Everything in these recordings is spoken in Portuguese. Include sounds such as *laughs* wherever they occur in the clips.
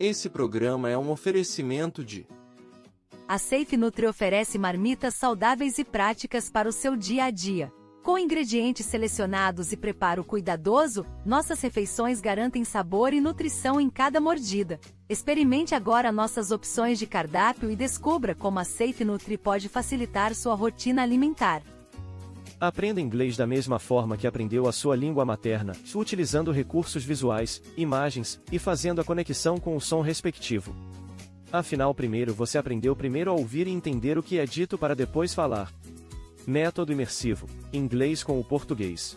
Esse programa é um oferecimento de A Safe Nutri oferece marmitas saudáveis e práticas para o seu dia a dia. Com ingredientes selecionados e preparo cuidadoso, nossas refeições garantem sabor e nutrição em cada mordida. Experimente agora nossas opções de cardápio e descubra como a Safe Nutri pode facilitar sua rotina alimentar. Aprenda inglês da mesma forma que aprendeu a sua língua materna, utilizando recursos visuais, imagens e fazendo a conexão com o som respectivo. Afinal, primeiro você aprendeu primeiro a ouvir e entender o que é dito para depois falar. Método imersivo: inglês com o português.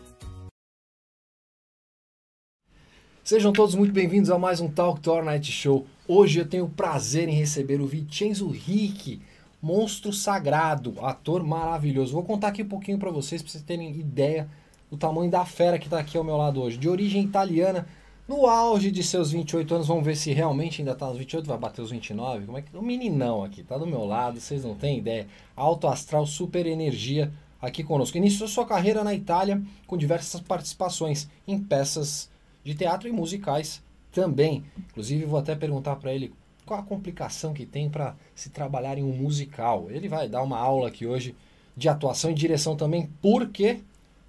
Sejam todos muito bem-vindos a mais um Talk Tour Night Show. Hoje eu tenho o prazer em receber o Vincenzo Ricci, monstro sagrado, ator maravilhoso. Vou contar aqui um pouquinho para vocês, para vocês terem ideia do tamanho da fera que está aqui ao meu lado hoje. De origem italiana, no auge de seus 28 anos, vamos ver se realmente ainda está nos 28, vai bater os 29. Como é que o meninão aqui tá do meu lado, vocês não têm ideia. Alto astral, super energia aqui conosco. Iniciou sua carreira na Itália com diversas participações em peças de teatro e musicais também. Inclusive vou até perguntar para ele qual a complicação que tem para se trabalhar em um musical. Ele vai dar uma aula aqui hoje de atuação e direção também. Por quê?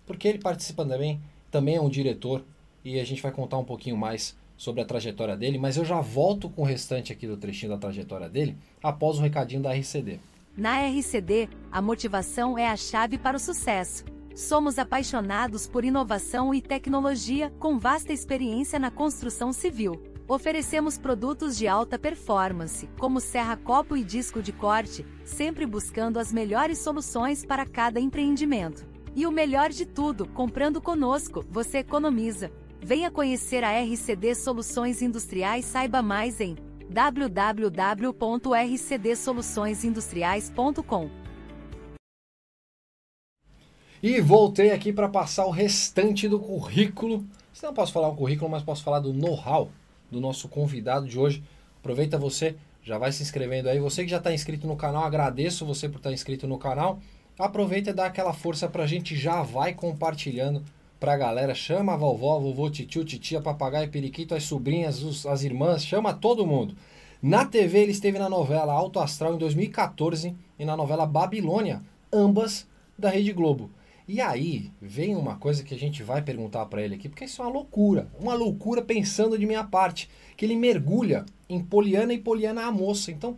Porque ele participa também, também é um diretor e a gente vai contar um pouquinho mais sobre a trajetória dele, mas eu já volto com o restante aqui do trechinho da trajetória dele após o recadinho da RCD. Na RCD, a motivação é a chave para o sucesso. Somos apaixonados por inovação e tecnologia, com vasta experiência na construção civil. Oferecemos produtos de alta performance, como serra-copo e disco de corte, sempre buscando as melhores soluções para cada empreendimento. E o melhor de tudo, comprando conosco, você economiza. Venha conhecer a RCD Soluções Industriais, saiba mais em www.rcdsoluçõesindustriais.com. E voltei aqui para passar o restante do currículo. Não posso falar o currículo, mas posso falar do know-how do nosso convidado de hoje. Aproveita você, já vai se inscrevendo aí. Você que já está inscrito no canal, agradeço você por estar tá inscrito no canal. Aproveita e dá aquela força pra gente, já vai compartilhando pra galera. Chama a vovó, vovô, titio, titia, papagaio, periquito, as sobrinhas, os, as irmãs, chama todo mundo. Na TV ele esteve na novela Alto Astral em 2014 e na novela Babilônia, ambas da Rede Globo. E aí vem uma coisa que a gente vai perguntar para ele aqui, porque isso é uma loucura, uma loucura pensando de minha parte, que ele mergulha em Poliana e Poliana a moça. Então,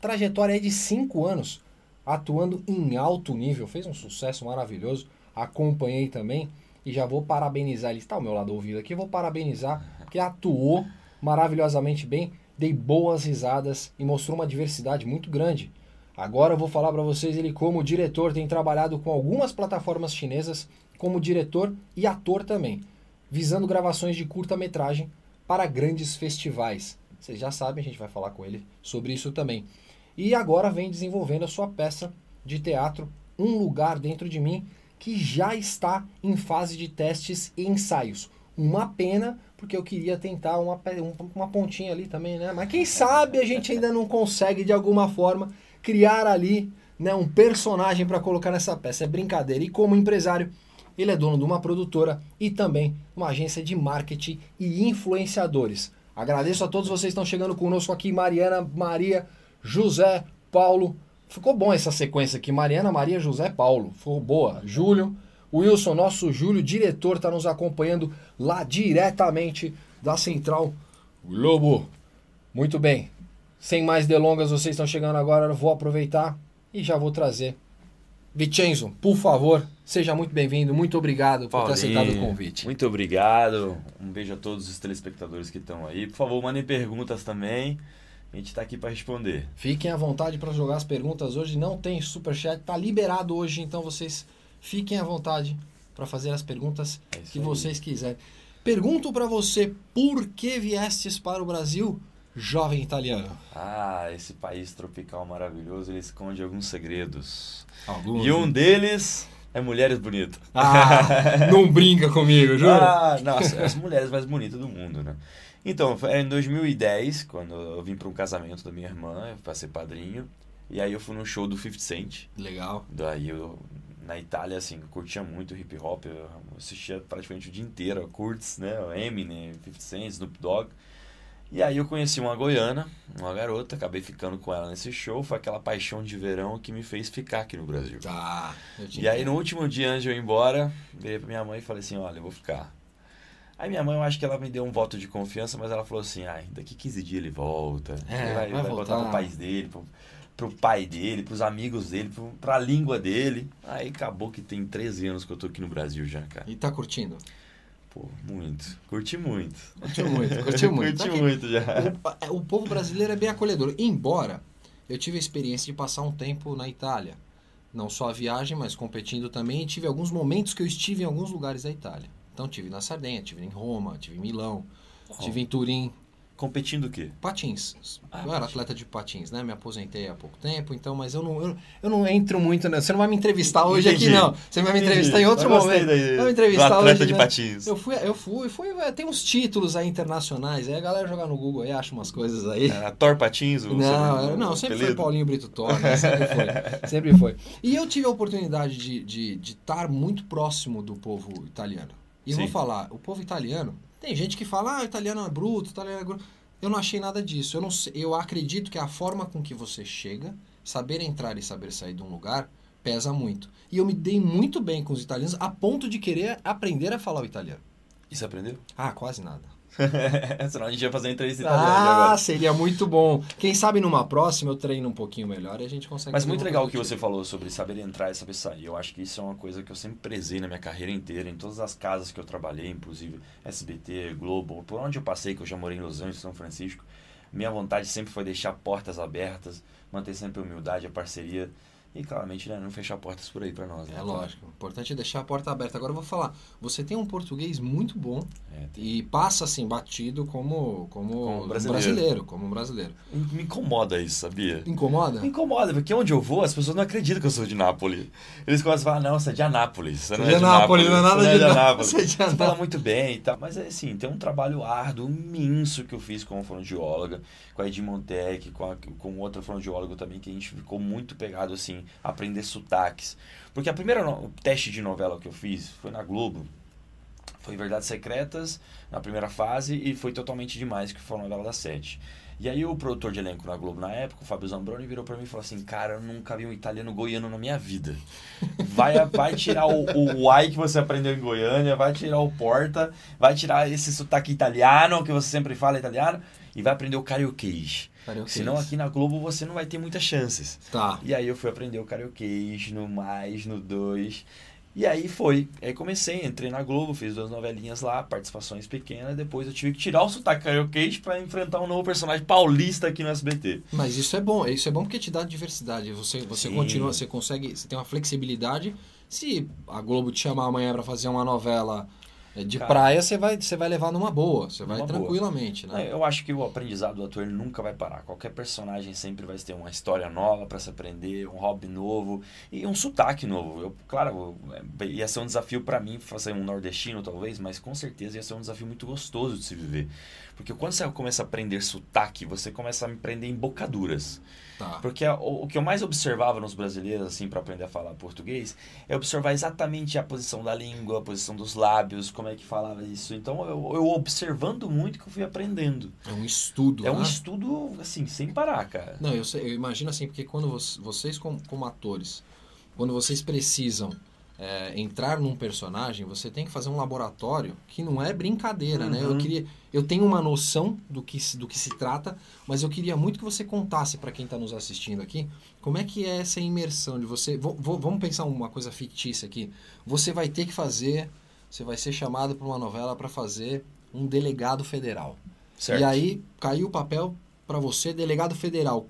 trajetória é de cinco anos atuando em alto nível, fez um sucesso maravilhoso, acompanhei também e já vou parabenizar, ele está ao meu lado ouvido aqui, vou parabenizar, porque atuou maravilhosamente bem, dei boas risadas e mostrou uma diversidade muito grande. Agora eu vou falar para vocês ele como diretor tem trabalhado com algumas plataformas chinesas como diretor e ator também, visando gravações de curta-metragem para grandes festivais. Vocês já sabem, a gente vai falar com ele sobre isso também. E agora vem desenvolvendo a sua peça de teatro Um Lugar Dentro de Mim, que já está em fase de testes e ensaios. Uma pena, porque eu queria tentar uma, uma pontinha ali também, né? Mas quem sabe a gente ainda não consegue de alguma forma criar ali né, um personagem para colocar nessa peça. É brincadeira. E como empresário, ele é dono de uma produtora e também uma agência de marketing e influenciadores. Agradeço a todos vocês que estão chegando conosco aqui, Mariana, Maria, José, Paulo. Ficou bom essa sequência aqui, Mariana, Maria, José, Paulo. Ficou boa. Júlio, Wilson, nosso Júlio, diretor, está nos acompanhando lá diretamente da Central Globo. Muito bem. Sem mais delongas, vocês estão chegando agora, eu vou aproveitar e já vou trazer. Vicenzo, por favor, seja muito bem-vindo, muito obrigado por ter aceitado o convite. Muito obrigado, um beijo a todos os telespectadores que estão aí. Por favor, mandem perguntas também, a gente está aqui para responder. Fiquem à vontade para jogar as perguntas hoje, não tem superchat, está liberado hoje, então vocês fiquem à vontade para fazer as perguntas é que aí. vocês quiserem. Pergunto para você, por que viestes para o Brasil? Jovem italiano? Ah, esse país tropical maravilhoso, ele esconde alguns segredos. Alguns, e um deles é mulheres bonitas. Ah, *laughs* não brinca comigo, juro? Ah, nossa, as mulheres mais bonitas do mundo, né? Então, foi em 2010, quando eu vim para um casamento da minha irmã, para ser padrinho. E aí eu fui num show do 50 Cent. Legal. Daí eu, na Itália, assim, curtia muito hip hop. Eu assistia praticamente o dia inteiro, Kurtz, né? Eminem, 50 Cent, Snoop Dogg. E aí eu conheci uma goiana, uma garota, acabei ficando com ela nesse show. Foi aquela paixão de verão que me fez ficar aqui no Brasil. Tá. E aí no último dia antes de eu ir embora, virei pra minha mãe e falei assim, olha, eu vou ficar. Aí minha mãe, eu acho que ela me deu um voto de confiança, mas ela falou assim, ai, daqui 15 dias ele volta. É, ele vai, vai vai voltar voltar. pro país dele, pro, pro pai dele, pros amigos dele, pro, pra língua dele. Aí acabou que tem 13 anos que eu tô aqui no Brasil já, cara. E tá curtindo? Pô, muito. Curti muito. Curtiu muito, curtiu muito. Curti *laughs* muito já. O, o povo brasileiro é bem acolhedor. Embora eu tive a experiência de passar um tempo na Itália. Não só a viagem, mas competindo também. E tive alguns momentos que eu estive em alguns lugares da Itália. Então tive na Sardenha, tive em Roma, tive em Milão, tive em Turim. Competindo o quê? Patins. Ah, eu era atleta de patins, né? Me aposentei há pouco tempo, então, mas eu não, eu, eu não entro muito, né? Você não vai me entrevistar hoje Entendi. aqui, não. Você vai me entrevistar em outro momento. daí, Vai me entrevistar atleta hoje, de né? patins. Eu fui, eu fui, fui, é, tem uns títulos aí internacionais, aí a galera jogar no Google aí acha umas coisas aí. Era Thor Patins? Não, seu- era- não, sempre foi apelido? Paulinho Brito Torres, né? sempre foi, *laughs* sempre foi. E eu tive a oportunidade de estar de, de estar muito próximo do povo italiano. E eu vou falar, o povo italiano, tem gente que fala, ah, italiano é bruto, italiano é grosso. Eu não achei nada disso. Eu, não sei- eu acredito que a forma com que você chega, saber entrar e saber sair de um lugar, pesa muito. E eu me dei muito bem com os italianos, a ponto de querer aprender a falar o italiano. E você aprendeu? Ah, quase nada. *laughs* Senão a gente ia fazer uma entrevista italiana Ah, agora. seria muito bom. Quem sabe numa próxima eu treino um pouquinho melhor e a gente consegue. Mas muito legal o que você falou sobre saber entrar e saber sair. Eu acho que isso é uma coisa que eu sempre prezei na minha carreira inteira, em todas as casas que eu trabalhei, inclusive SBT, Globo, por onde eu passei, que eu já morei em Los Angeles, São Francisco. Minha vontade sempre foi deixar portas abertas, manter sempre a humildade, a parceria e, claramente, né, não fechar portas por aí pra nós. Né? É lógico. O importante é deixar a porta aberta. Agora eu vou falar. Você tem um português muito bom É, tem- e passa assim batido como como, Como um brasileiro. brasileiro, como um brasileiro. Me incomoda isso, sabia? Incomoda? Me incomoda, porque onde eu vou, as pessoas não acreditam que eu sou de Nápoles. Eles começam a falar, não, você é de Anápolis. Você não é é de Nápoles, não é nada de não é Nápoles, *laughs* você é de Você fala Anápolis. muito bem e tal. Mas é assim, tem um trabalho árduo, imenso que eu fiz como fonoaudióloga, com a Edi Montec, com, a, com outra fonoaudióloga também, que a gente ficou muito pegado, assim, a aprender sotaques. Porque a primeira no- teste de novela que eu fiz foi na Globo. Foi Verdades Secretas na primeira fase e foi Totalmente Demais, que foi a novela das sete. E aí o produtor de elenco na Globo na época, o Fábio Zambroni, virou pra mim e falou assim, cara, eu nunca vi um italiano goiano na minha vida. Vai, vai tirar o, o ai que você aprendeu em Goiânia, vai tirar o porta, vai tirar esse sotaque italiano que você sempre fala italiano e vai aprender o carioquês. Carioquês. Senão aqui na Globo você não vai ter muitas chances. Tá. E aí eu fui aprender o carioquês no mais, no 2. E aí foi. Aí comecei, entrei na Globo, fiz duas novelinhas lá, participações pequenas. Depois eu tive que tirar o sotaque carioquês pra enfrentar um novo personagem paulista aqui no SBT. Mas isso é bom, isso é bom porque te dá diversidade. Você, você Sim. continua, você consegue, você tem uma flexibilidade. Se a Globo te chamar amanhã pra fazer uma novela de Cara. praia, você vai, você vai levar numa boa, você vai Numa boa. tranquilamente, né? Eu acho que o aprendizado do ator ele nunca vai parar. Qualquer personagem sempre vai ter uma história nova pra se aprender, um hobby novo e um sotaque novo. Eu, claro, eu- ia ser um desafio pra mim fazer um nordestino talvez, mas com certeza ia ser um desafio muito gostoso de se viver. Porque quando você começa a aprender sotaque, você começa a aprender embocaduras. Tá. Porque a- o, o que eu mais observava nos brasileiros, assim, para aprender a falar português, é observar exatamente a posição da língua, a posição dos lábios, como é que falava isso. Então, eu, eu observando muito que eu fui aprendendo. É um estudo, É um né? estudo, assim, sem parar, cara. Não, eu, sei- eu imagino assim, porque quando vo- vocês, como, como atores, quando vocês precisam é, entrar num personagem, você tem que fazer um laboratório que não é brincadeira, né? Eu Uhum. queria, eu tenho uma noção do que, se- do que se trata, mas eu queria muito que você contasse para quem está nos assistindo aqui, como é que é essa imersão de você. vo- vo- vamos pensar uma coisa fictícia aqui. Você vai ter que fazer, você vai ser chamado para uma novela para fazer um delegado federal. Certo? E aí caiu o papel para você, delegado federal.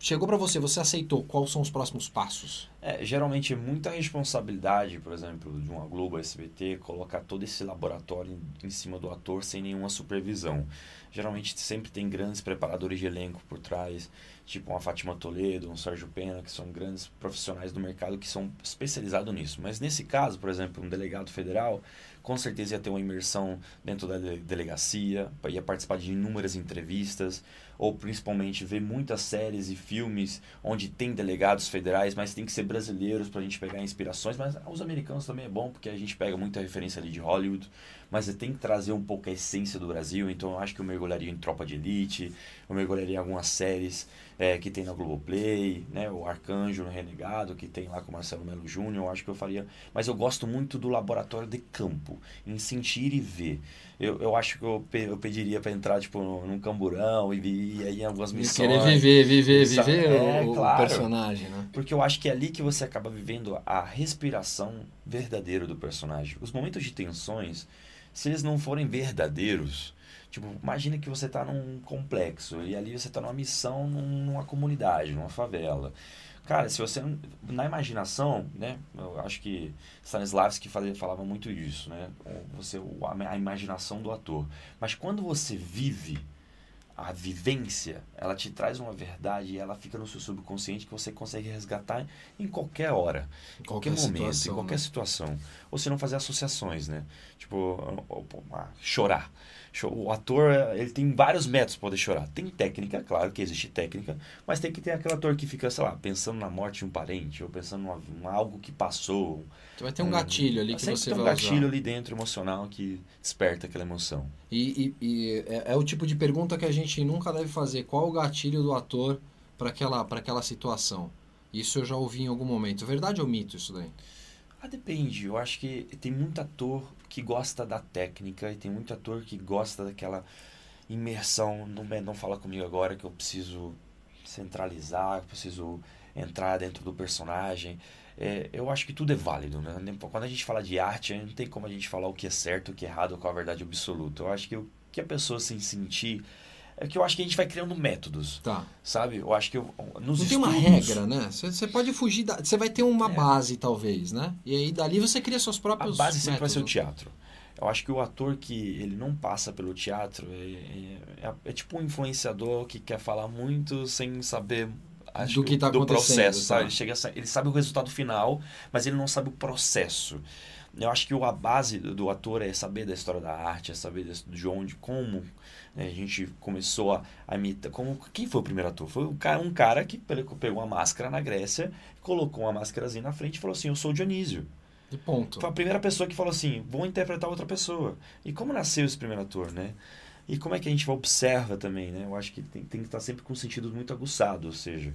Chegou para você, você aceitou. Quais são os próximos passos? É, geralmente é muita responsabilidade, por exemplo, de uma Globo SBT, colocar todo esse laboratório em, em cima do ator sem nenhuma supervisão. Geralmente sempre tem grandes preparadores de elenco por trás, tipo uma Fátima Toledo, um Sérgio Pena, que são grandes profissionais do mercado que são especializados nisso. Mas nesse caso, por exemplo, um delegado federal, com certeza ia ter uma imersão dentro da de- delegacia, ia participar de inúmeras entrevistas, ou principalmente ver muitas séries e filmes onde tem delegados federais, mas tem que ser brasileiros pra gente pegar inspirações, mas os americanos também é bom, porque a gente pega muita referência ali de Hollywood, mas tem que trazer um pouco a essência do Brasil, então eu acho que eu mergulharia em Tropa de Elite, eu mergulharia em algumas séries é, que tem na Globoplay, né, o Arcanjo no Renegado, que tem lá com o Marcelo Melo Júnior, eu acho que eu faria, mas eu gosto muito do laboratório de campo, em sentir e ver. Eu, eu acho que eu, pe, eu pediria para entrar tipo num camburão e ir aí em algumas missões. Querer viver, viver, viver É, o, o claro. personagem, né? Porque eu acho que é ali que você acaba vivendo a respiração verdadeira do personagem. Os momentos de tensões, se eles não forem verdadeiros, tipo, imagina que você está num complexo e ali você está numa missão num- numa comunidade, numa favela. Cara, se você na imaginação, né? Eu acho que Stanislavski fazia- falava muito disso, né? Você o- a, imaginação do ator. Mas quando você vive a vivência, ela te traz uma verdade e ela fica no seu subconsciente que você consegue resgatar em qualquer hora, em qualquer, momento, situação, em qualquer né? situação. Ou se não fazer associações, né? Tipo, chorar. O ator, ele tem vários métodos para poder chorar. Tem técnica, claro que existe técnica, mas tem que ter aquele ator que fica, sei lá, pensando na morte de um parente, ou pensando em algo que passou. Então vai ter um gatilho ali que você tem um gatilho usar. ali dentro emocional que desperta aquela emoção. E, e- e é, é o tipo de pergunta que a gente nunca deve fazer. Qual o gatilho do ator para aquela, pra aquela situação? Isso eu já ouvi em algum momento. Verdade ou mito isso daí? Ah, depende. Eu acho que tem muito ator que gosta da técnica e tem muito ator que gosta daquela imersão. Não, não fala comigo agora que eu preciso centralizar, eu preciso entrar dentro do personagem. É, eu acho que tudo é válido, né? Quando a gente fala de arte, não tem como a gente falar o que é certo, o que é errado, qual a verdade absoluta. Eu acho que o que a pessoa se sentir é que eu acho que a gente vai criando métodos, Tá. sabe? Eu acho que eu, nos Não tem uma estudos- regra, né? Você pode fugir da. Você vai ter uma É. base, talvez, né? E aí dali você cria seus A próprios. base sempre vai ser o métodos. teatro. Eu acho que o ator que ele não passa pelo teatro é, é- é tipo um influenciador que quer falar muito sem saber acho Do que tá do acontecendo, processo, tá. sabe? Ele, chega, a ele sabe o resultado final, mas ele não sabe o processo. Eu acho que a base do, ator é saber da história da arte, é saber de onde, como né, a gente começou a, a imitar. Como, quem foi o primeiro ator? Foi um cara, um cara que pe- pegou uma máscara na Grécia, colocou uma máscarazinha na frente e falou assim: Eu sou Dionísio. E ponto. Foi a primeira pessoa que falou assim, vou interpretar outra pessoa. E como nasceu esse primeiro ator, né? E como é que a gente observa também, né? Eu acho que tem, tem que estar sempre com sentido muito aguçado, ou seja,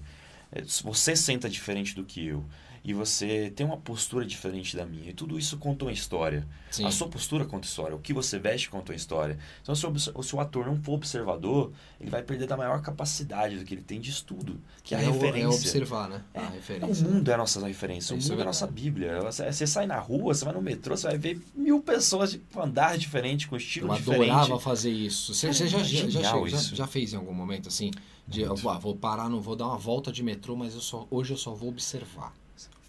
é, você senta diferente do que eu e você tem uma postura diferente da minha, e tudo isso conta uma história. Sim. A sua postura conta história, o que você veste conta uma história. Então, se o, obs- se o ator não for observador, ele vai perder da maior capacidade do que ele tem de estudo, que é a o- referência. É observar, né? É, a O referência. mundo é a nossa referência, o é mundo é a nossa. Bíblia. Você, você sai na rua, você vai no metrô, você vai ver mil pessoas de com andar diferente, com estilo Eu diferente. adorava fazer isso. Você, você já, é já, já, isso. já fez em algum momento assim? De, ah, vou parar, não vou dar uma volta de metrô, mas eu só, hoje eu só vou observar.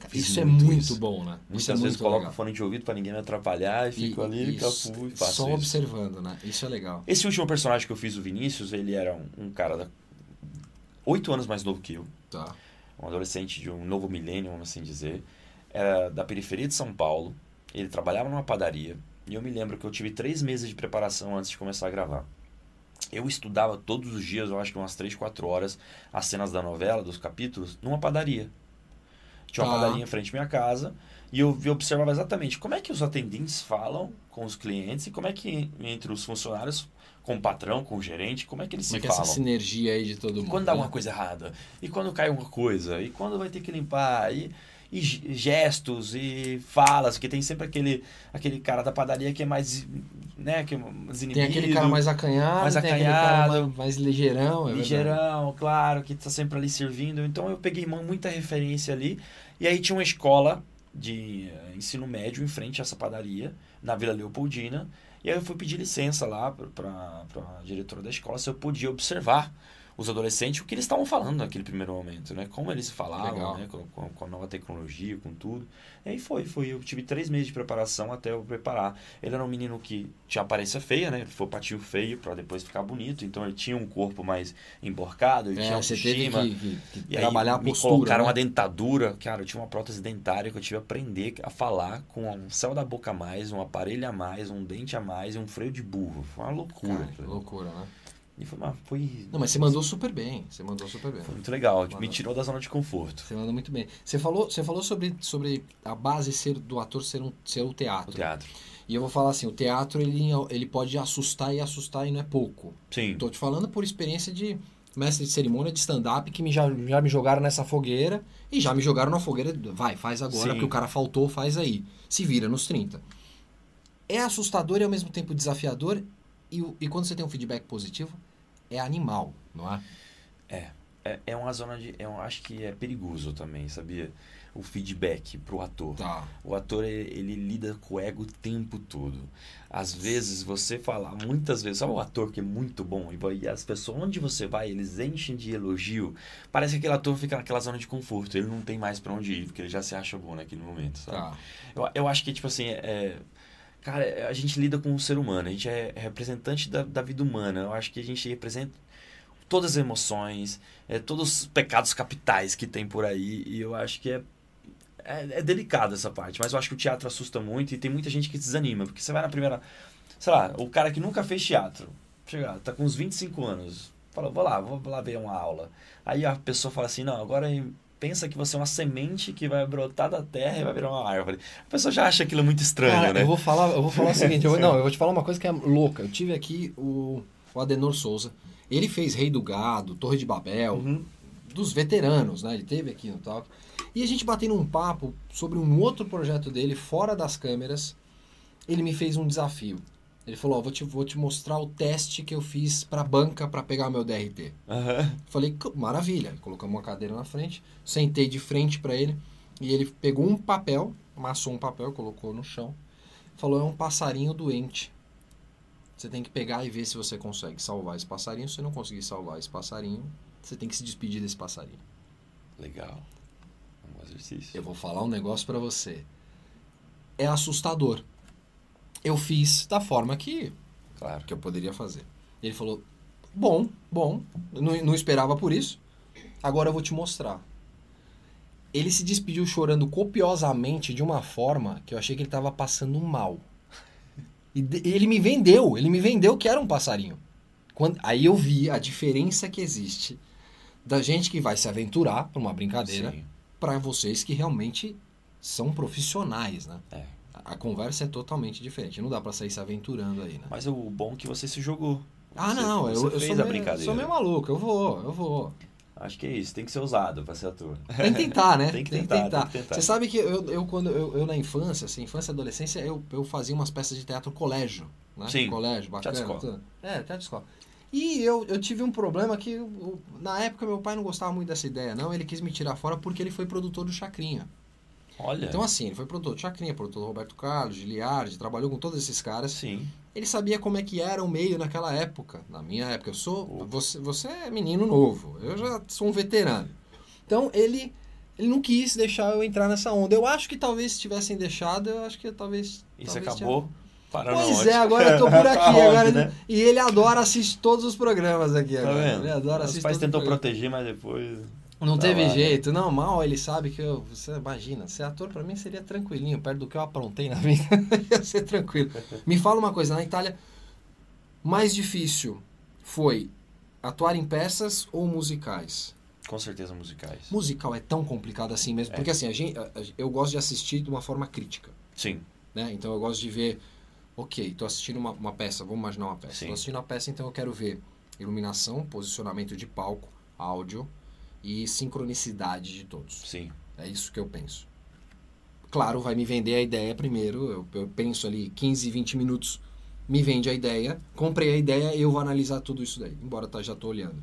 Fiz Isso é muito isso. bom, né? Muitas é vezes coloco legal. fone de ouvido pra ninguém me atrapalhar e fico ali, isso, capu e faço Só isso. observando, né? Isso é legal. Esse último personagem que eu fiz, o Vinícius, ele era um, um cara da... oito anos mais novo que eu. Tá. um adolescente de um novo milênio, vamos assim dizer, era da periferia de São Paulo, ele trabalhava numa padaria, e eu me lembro que eu tive três meses de preparação antes de começar a gravar. Eu estudava todos os dias, eu acho que umas três, quatro horas, as cenas da novela, dos capítulos, numa padaria. Tinha uma Tá. padaria em frente à minha casa, e eu vi- observava exatamente como é que os atendentes falam com os clientes e como é que entre os funcionários, com o patrão, com o gerente, como é que eles Como é se é essa falam. sinergia aí de todo E mundo? quando dá né? uma coisa errada? E quando cai uma coisa? E quando vai ter que limpar? E, e ge- gestos e falas, porque tem sempre aquele, aquele cara da padaria que é mais, né, que é Tem aquele cara mais acanhado, mais acanhado, mais, mais ligeirão. É verdade. ligeirão, claro, que tá sempre ali servindo. Então eu peguei mu- muita referência ali. E aí tinha uma escola de eh, ensino médio em frente a essa padaria, na Vila Leopoldina. E aí eu fui pedir licença lá para a diretora da escola se eu podia observar os adolescentes, o que eles estavam falando naquele primeiro momento, né? Como eles falavam, né? Com, com- com a nova tecnologia, com tudo. E aí foi, foi. Eu tive três meses de preparação até eu preparar. Ele era um menino que tinha aparência feia, né? Ele foi patinho feio para depois ficar bonito. Então ele tinha um corpo mais emborcado, ele tinha É, você teve autoestima. que, que- que E aí trabalhar a me postura. colocaram né? uma dentadura. Cara, eu tinha uma prótese dentária que eu tive que aprender a falar com um céu da boca a mais, um aparelho a mais, um dente a mais e um freio de burro. Foi uma loucura. Cara, loucura, né? E foi, uma, foi, Não, mas você mandou super bem. Você mandou super bem. foi muito legal. Mandou. Me tirou da zona de conforto. Você mandou muito bem. Você falou, você falou sobre, sobre a base ser do ator ser, um, ser o O teatro. teatro. E eu vou falar assim, o teatro ele, ele pode assustar e assustar e não é pouco. Sim. Tô te falando por experiência de mestre de cerimônia de stand-up que me, já, já me jogaram nessa fogueira e já me jogaram na fogueira. Vai, faz agora, Sim. que o cara faltou, faz aí. Se vira nos 30. É assustador e ao mesmo tempo desafiador. E, e quando você tem um feedback positivo, é animal, não é? É, é uma zona de. Eu acho que é perigoso também, sabia? O feedback pro ator. Tá. O ator, ele, ele lida com o ego o tempo todo. Às vezes, você falar, muitas vezes, sabe o ator que é muito bom? E as pessoas, onde você vai, eles enchem de elogio. Parece que aquele ator fica naquela zona de conforto. Ele não tem mais pra onde ir, porque ele já se acha bom naquele momento, sabe? Tá. Eu, eu acho que, tipo assim, é... Cara, a gente lida com o ser humano, a gente é representante da, da vida humana. Eu acho que a gente representa todas as emoções, é, todos os pecados capitais que tem por aí. E eu acho que é, é, é delicado essa parte. Mas eu acho que o teatro assusta muito e tem muita gente que desanima. Porque você vai na primeira... Sei lá, o cara que nunca fez teatro, chega, tá com uns 25 anos, fala, vou lá, vou lá ver uma aula. Aí a pessoa fala assim, não, agora pensa que você é uma semente que vai brotar da terra e vai virar uma árvore. A pessoa já acha aquilo muito estranho, Cara, né? eu vou falar, eu vou falar o seguinte, eu *laughs* não, eu vou te falar uma coisa que é louca. Eu tive aqui o, o Adenor Souza. Ele fez Rei do Gado, Torre de Babel, Uhum. dos veteranos, né? Ele teve aqui no Talk. E a gente batendo um papo sobre um outro projeto dele, fora das câmeras, ele me fez um desafio. Ele falou, ó, vou te, vou te mostrar o teste que eu fiz pra banca pra pegar meu DRT. Aham. Falei, "Co- maravilha. Colocamos uma cadeira na frente, sentei de frente pra ele e ele pegou um papel, amassou um papel, colocou no chão. Falou, é um passarinho doente. Você tem que pegar e ver se você consegue salvar esse passarinho. Se você não conseguir salvar esse passarinho, você tem que se despedir desse passarinho. Legal. Um exercício. Eu vou falar um negócio pra você. É assustador. Eu fiz da forma que Claro. que eu poderia fazer. Ele falou: Bom, bom, não, não esperava por isso. Agora eu vou te mostrar. Ele se despediu chorando copiosamente de uma forma que eu achei que ele estava passando mal. E ele me vendeu, ele me vendeu que era um passarinho. Quando, aí eu vi a diferença que existe da gente que vai se aventurar para uma brincadeira para vocês que realmente são profissionais, né? É. A, conversa é totalmente diferente. Não dá para sair se aventurando aí, né? Mas o bom é que você se jogou. Ah, Você- não, eu, eu sou, meio, sou meio maluco, eu vou, eu vou. Acho que é isso. Tem que ser ousado pra ser ator. *laughs* Tem que tentar, né? *laughs* Tem que tentar, tem que tentar. Você sabe que eu, eu quando eu, eu na infância, assim, infância e adolescência, eu, eu fazia umas peças de teatro colégio, né? Sim, Colégio, bacana. teatro escola. É, teatro escola. E eu, eu tive um problema que, eu- na época, meu pai não gostava muito dessa ideia, não. Ele quis me tirar fora porque ele foi produtor do Chacrinha. Olha. Então, assim, ele foi produtor do Chacrinha, produtor do Roberto Carlos, Giliardi, trabalhou com todos esses caras. Sim. Ele sabia como é que era o meio naquela época. Na minha época, eu sou. Você, você é menino novo. Eu já sou um veterano. Então ele, ele não quis deixar eu entrar nessa onda. Eu acho que talvez se tivessem deixado, eu acho que talvez. Você talvez acabou parando Pois onde? é, agora eu tô por *laughs* aqui. Aonde, agora, né? E ele adora assistir todos os programas aqui. Tá agora. vendo? Ele adora Os assistir pais os tentou programas. proteger, mas depois... Não Tá teve lá, né? jeito, não, mal ele sabe que eu, você imagina, ser ator pra mim seria tranquilinho, perto do que eu aprontei na *laughs* vida, ia ser tranquilo. Me fala uma coisa, na Itália, mais difícil foi atuar em peças ou musicais? Com certeza musicais. Musical é tão complicado assim mesmo, É. porque assim, a gente, eu gosto de assistir de uma forma crítica, Sim. né? Então eu gosto de ver, ok, tô assistindo uma, uma peça, vamos imaginar uma peça. Tô assistindo uma peça, então eu quero ver iluminação, posicionamento de palco, áudio e sincronicidade de todos. Sim. É isso que eu penso. Claro, vai me vender a ideia primeiro. Eu, eu penso ali 15, 20 minutos, me vende a ideia, comprei a ideia eu vou analisar tudo isso daí, embora tá, já tô olhando.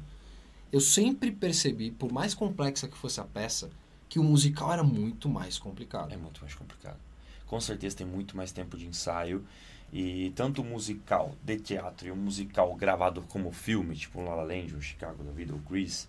Eu sempre percebi, por mais complexa que fosse a peça, que o musical era muito mais complicado. É muito mais complicado. Com certeza tem muito mais tempo de ensaio. E tanto o musical de teatro e o musical gravado como filme, tipo La La Land, o Chicago da vida, o Grease,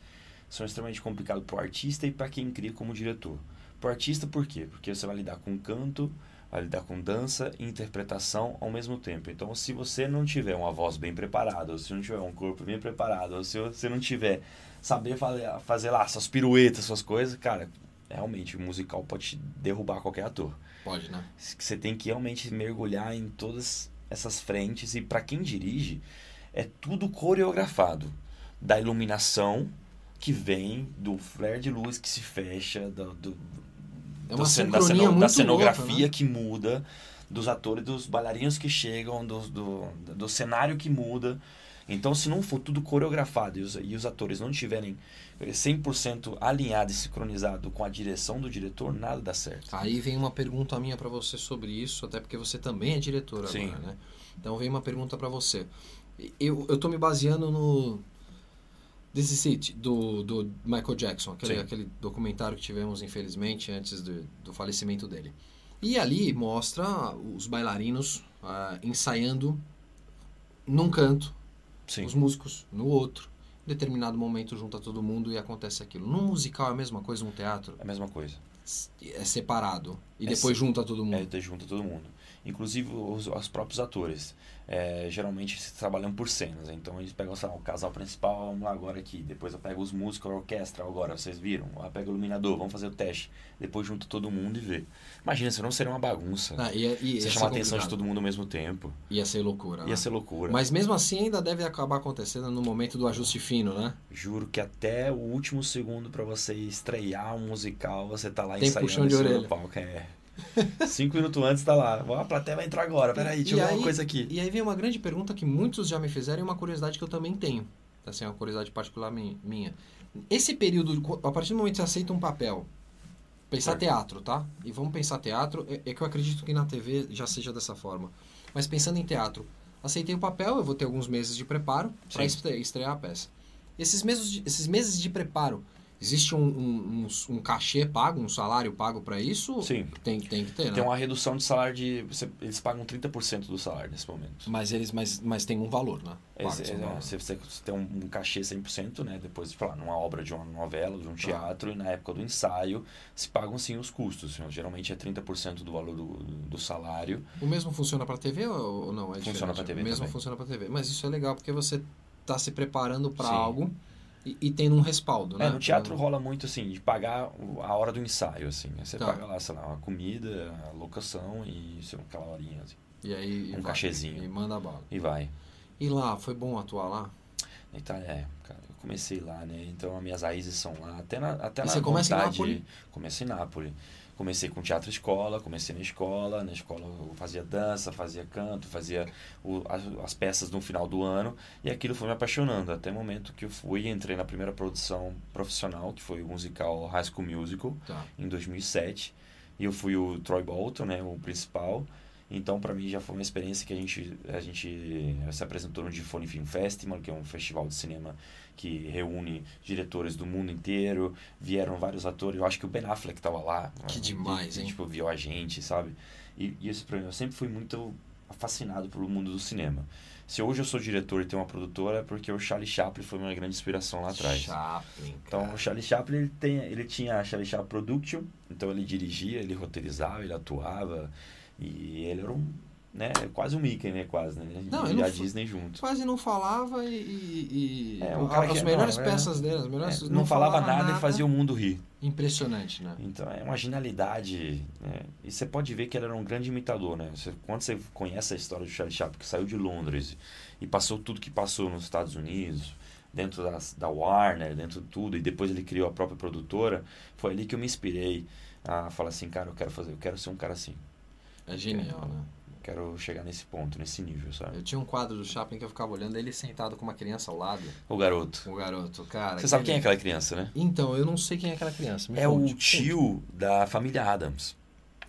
são extremamente complicados para o artista e para quem cria como diretor. Para o artista, por quê? Porque você vai lidar com canto, vai lidar com dança e interpretação ao mesmo tempo. Então, se você não tiver uma voz bem preparada, ou se não tiver um corpo bem preparado, ou se você não tiver saber fazer, fazer lá suas piruetas, suas coisas, cara, realmente o musical pode te derrubar qualquer ator. Pode, né? Você tem que realmente mergulhar em todas essas frentes e para quem dirige é tudo coreografado. Da iluminação que vem, do flare de luz que se fecha, do, do, É sincronia ceno- da cenografia louca, né? que muda, dos atores, dos bailarinos que chegam, do, do, do cenário que muda. Então, se não for tudo coreografado e os, e os atores não estiverem eh, 100% alinhados e sincronizados com a direção do diretor, nada dá certo. Aí vem uma pergunta minha pra você sobre isso, até porque você também é diretor Sim. agora, né? Então vem uma pergunta pra você. Eu, eu tô me baseando no This Is It, do, do Michael Jackson, aquele, Sim. aquele documentário que tivemos, infelizmente, antes do, do falecimento dele. E ali mostra os bailarinos ah, ensaiando num canto, Sim. os músicos no outro. Em determinado momento junta todo mundo e acontece aquilo. No musical é a mesma coisa, no teatro É a mesma coisa. é separado e É depois sim. junta todo mundo. É, junta todo mundo. Inclusive os, os próprios atores. É, geralmente se trabalham por cenas. Então eles pegam sei lá, o casal principal, vamos lá agora aqui. Depois eu pego os músicos, a orquestra agora, vocês viram? Aí pega o iluminador, vamos fazer o teste. Depois junta todo mundo e vê. Imagina, senão seria uma bagunça. Ah, ia, ia, Você ia chamar a atenção de todo mundo ao mesmo tempo. Ia ser loucura. Ia né? ser loucura. Mas mesmo assim ainda deve acabar acontecendo no momento do ajuste fino, né? Juro que até o último segundo pra você estrear um musical, você tá lá Tem ensaiando puxão em de orelha. palco. É. Cinco minutos antes tá lá. A plateia vai entrar agora. Peraí, deixa eu ver uma coisa aqui. E aí vem uma grande pergunta que muitos já me fizeram e uma curiosidade que eu também tenho. Assim, uma curiosidade particular mi- minha. Esse período, a partir do momento que você aceita um papel, pensar Certo. teatro, tá? E vamos pensar teatro, é, é que eu acredito que na TV já seja dessa forma. Mas pensando em teatro, aceitei o papel, eu vou ter alguns meses de preparo para estrear a peça. Esses meses de, esses meses de preparo, existe um, um, um, um cachê pago, um salário pago para isso? Sim. Tem, tem que ter, né? Tem uma redução de salário de. você- eles pagam 30% do salário nesse momento. Mas eles, mas, mas tem um valor, né? Esse é, valor. você, você tem um, cachê 100%, né? Depois, sei lá, numa obra de uma novela, de um Tá. teatro, e na época do ensaio, se pagam sim os custos. Geralmente é 30% do valor do, do salário. O mesmo funciona para TV ou ou não? É Funciona pra TV O mesmo também. funciona para TV. Mas isso é legal porque você está se preparando para algo e, e tendo um respaldo, né? É, no teatro rola muito assim, de pagar a hora do ensaio, assim. Aí Você Tá. paga lá, sei lá, uma comida, a locação e sei lá, aquela horinha, assim. E aí e um vai, cachezinho. E manda bala. E vai. E lá, foi bom atuar lá? Na Itália, é, cara, eu comecei lá, né? Então as minhas raízes são lá. Até na, até E na você começa em vontade. Nápoles? Comecei em Nápoles. Comecei com teatro escola, comecei na escola. Na escola eu fazia dança, fazia canto, fazia o- as, as peças no final do ano. E aquilo foi me apaixonando. Até o momento que eu fui e entrei na primeira produção profissional, que foi o musical High School Musical, Tá. em 2007. E eu fui o Troy Bolton, né, o principal. Então, para mim, já foi uma experiência que a gente, a gente se apresentou no Gifone Film Festival, que é um festival de cinema que reúne diretores do mundo inteiro. Vieram vários atores. Eu acho que o Ben Affleck estava lá. Que demais, e, hein? Tipo, viu a gente, sabe? E, e esse problema, eu sempre fui muito fascinado pelo mundo do cinema. Se hoje eu sou diretor e tenho uma produtora, é porque o Charlie Chaplin foi uma grande inspiração lá atrás. Chaplin, Então, o Charlie Chaplin, ele, tem, ele tinha a Charlie Chaplin Production, então ele dirigia, ele roteirizava, ele atuava, e ele era um, né, quase um Mickey, né, quase, né? Não, e não a Disney junto. Quase não falava e... e- e- É, um cara as que- melhores não, é- peças dele, as É, melhores... não, falava, nada, e fazia o mundo rir. Impressionante, né? Então, é uma genialidade, né? E você pode ver que ele era um grande imitador, né? Você, quando você conhece a história do Charlie Chaplin, que saiu de Londres e passou tudo que passou nos Estados Unidos, dentro das, da Warner, dentro de tudo, e depois ele criou a própria produtora, foi ali que eu me inspirei a falar assim, cara, eu quero fazer, eu quero ser um cara assim. É genial, né? Quero chegar nesse ponto, nesse nível, sabe? Eu tinha um quadro do Chaplin que eu ficava olhando ele sentado com uma criança ao lado. O garoto. O garoto, cara. Você sabe quem é aquela criança, né? Então, eu não sei quem é aquela criança. me É o conte. tio da família Adams.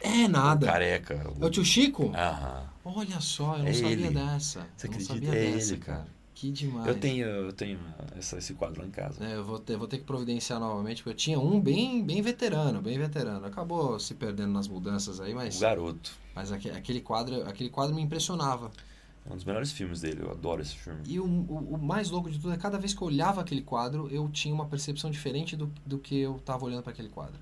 É nada. O careca. É o tio Chico? Aham. Olha só, eu não É sabia ele. dessa. Você eu não acredita? sabia É dessa, ele, cara. Que demais. Eu tenho, eu tenho essa, esse quadro lá em casa. É, eu vou ter, vou ter que providenciar novamente, porque eu tinha um bem, bem veterano, bem veterano. Acabou se perdendo nas mudanças aí, mas, garoto. mas aque- aquele, quadro, aquele quadro me impressionava. É um dos melhores filmes dele, eu adoro esse filme. E o, o, o mais louco de tudo é cada vez que eu olhava aquele quadro, eu tinha uma percepção diferente do, do que eu estava olhando para aquele quadro.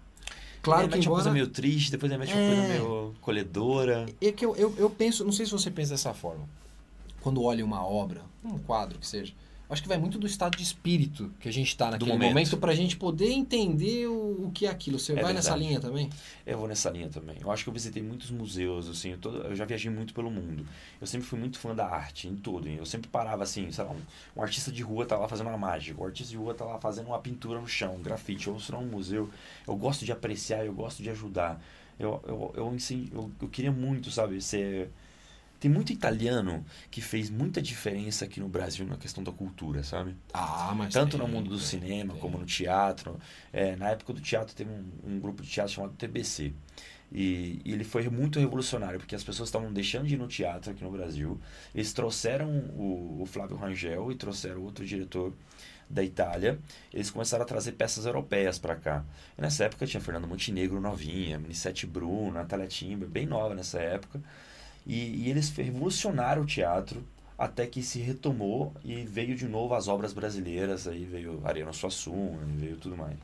Claro ele que mete uma embora... coisa meio triste, depois ele mete uma É. coisa meio colhedora. É que eu, eu, eu penso, não sei se você pensa dessa forma. Quando olha uma obra, um quadro que seja, Acho que vai muito do estado de espírito que a gente está naquele momento. momento, para a gente poder entender o, o que é aquilo. Você É vai nessa verdade. linha também? Eu vou nessa linha também. Eu acho que eu visitei muitos museus, assim, eu, todo- eu já viajei muito pelo mundo. Eu sempre fui muito fã da arte, em tudo. Eu sempre parava assim, sei lá, um, um artista de rua tá lá fazendo uma mágica, o artista de rua tá lá fazendo uma pintura no chão, um grafite, ou se não um museu. Eu gosto de apreciar, eu gosto de ajudar. Eu, eu, eu, ensin- eu, eu queria muito, sabe, ser... Tem muito italiano que fez muita diferença aqui no Brasil na questão da cultura, sabe? Ah, mas Tanto tem, no mundo do tem, cinema tem. como no teatro. É, na época do teatro teve um, um grupo de teatro chamado TBC. E, e ele foi muito revolucionário, porque as pessoas estavam deixando de ir no teatro aqui no Brasil. Eles trouxeram o, o Flávio Rangel e trouxeram outro diretor da Itália. Eles começaram a trazer peças europeias para cá. E nessa época tinha Fernando Montenegro novinha, Minissete Bruno, Natália Timber, bem nova nessa época. E, e eles revolucionaram o teatro até que se retomou e veio de novo as obras brasileiras, aí veio Ariano Suassuna, veio tudo mais.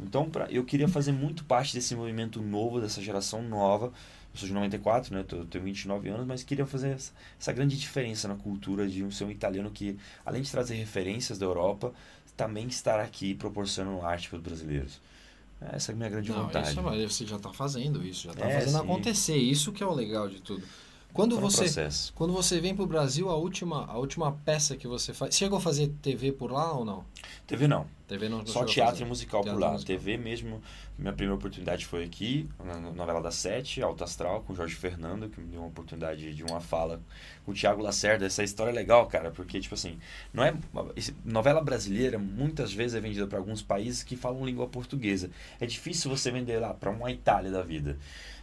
Então, pra, eu queria fazer muito parte desse movimento novo, dessa geração nova. Eu sou de 94, né? Tô, tenho 29 anos, mas queria fazer essa, essa grande diferença na cultura de um ser um italiano que, além de trazer referências da Europa, também estar aqui proporcionando arte para os brasileiros. Essa é a minha grande Não, vontade. isso, mas você já está fazendo isso, já está É, fazendo sim. acontecer. Isso que é o legal de tudo. Quando no você processo. quando você vem para o Brasil, a última a última peça que você faz, chegou a fazer TV por lá ou não? TV não. TV não, não Só teatro e musical Teatro por lá. musical. TV mesmo, minha primeira oportunidade foi aqui, na novela da Sete, Alto Astral, com o Jorge Fernando, que me deu uma oportunidade de uma fala com o Thiago Lacerda. Essa história é legal, cara, porque, tipo assim, não é. novela brasileira muitas vezes é vendida para alguns países que falam língua portuguesa. É difícil você vender lá para uma Itália da vida.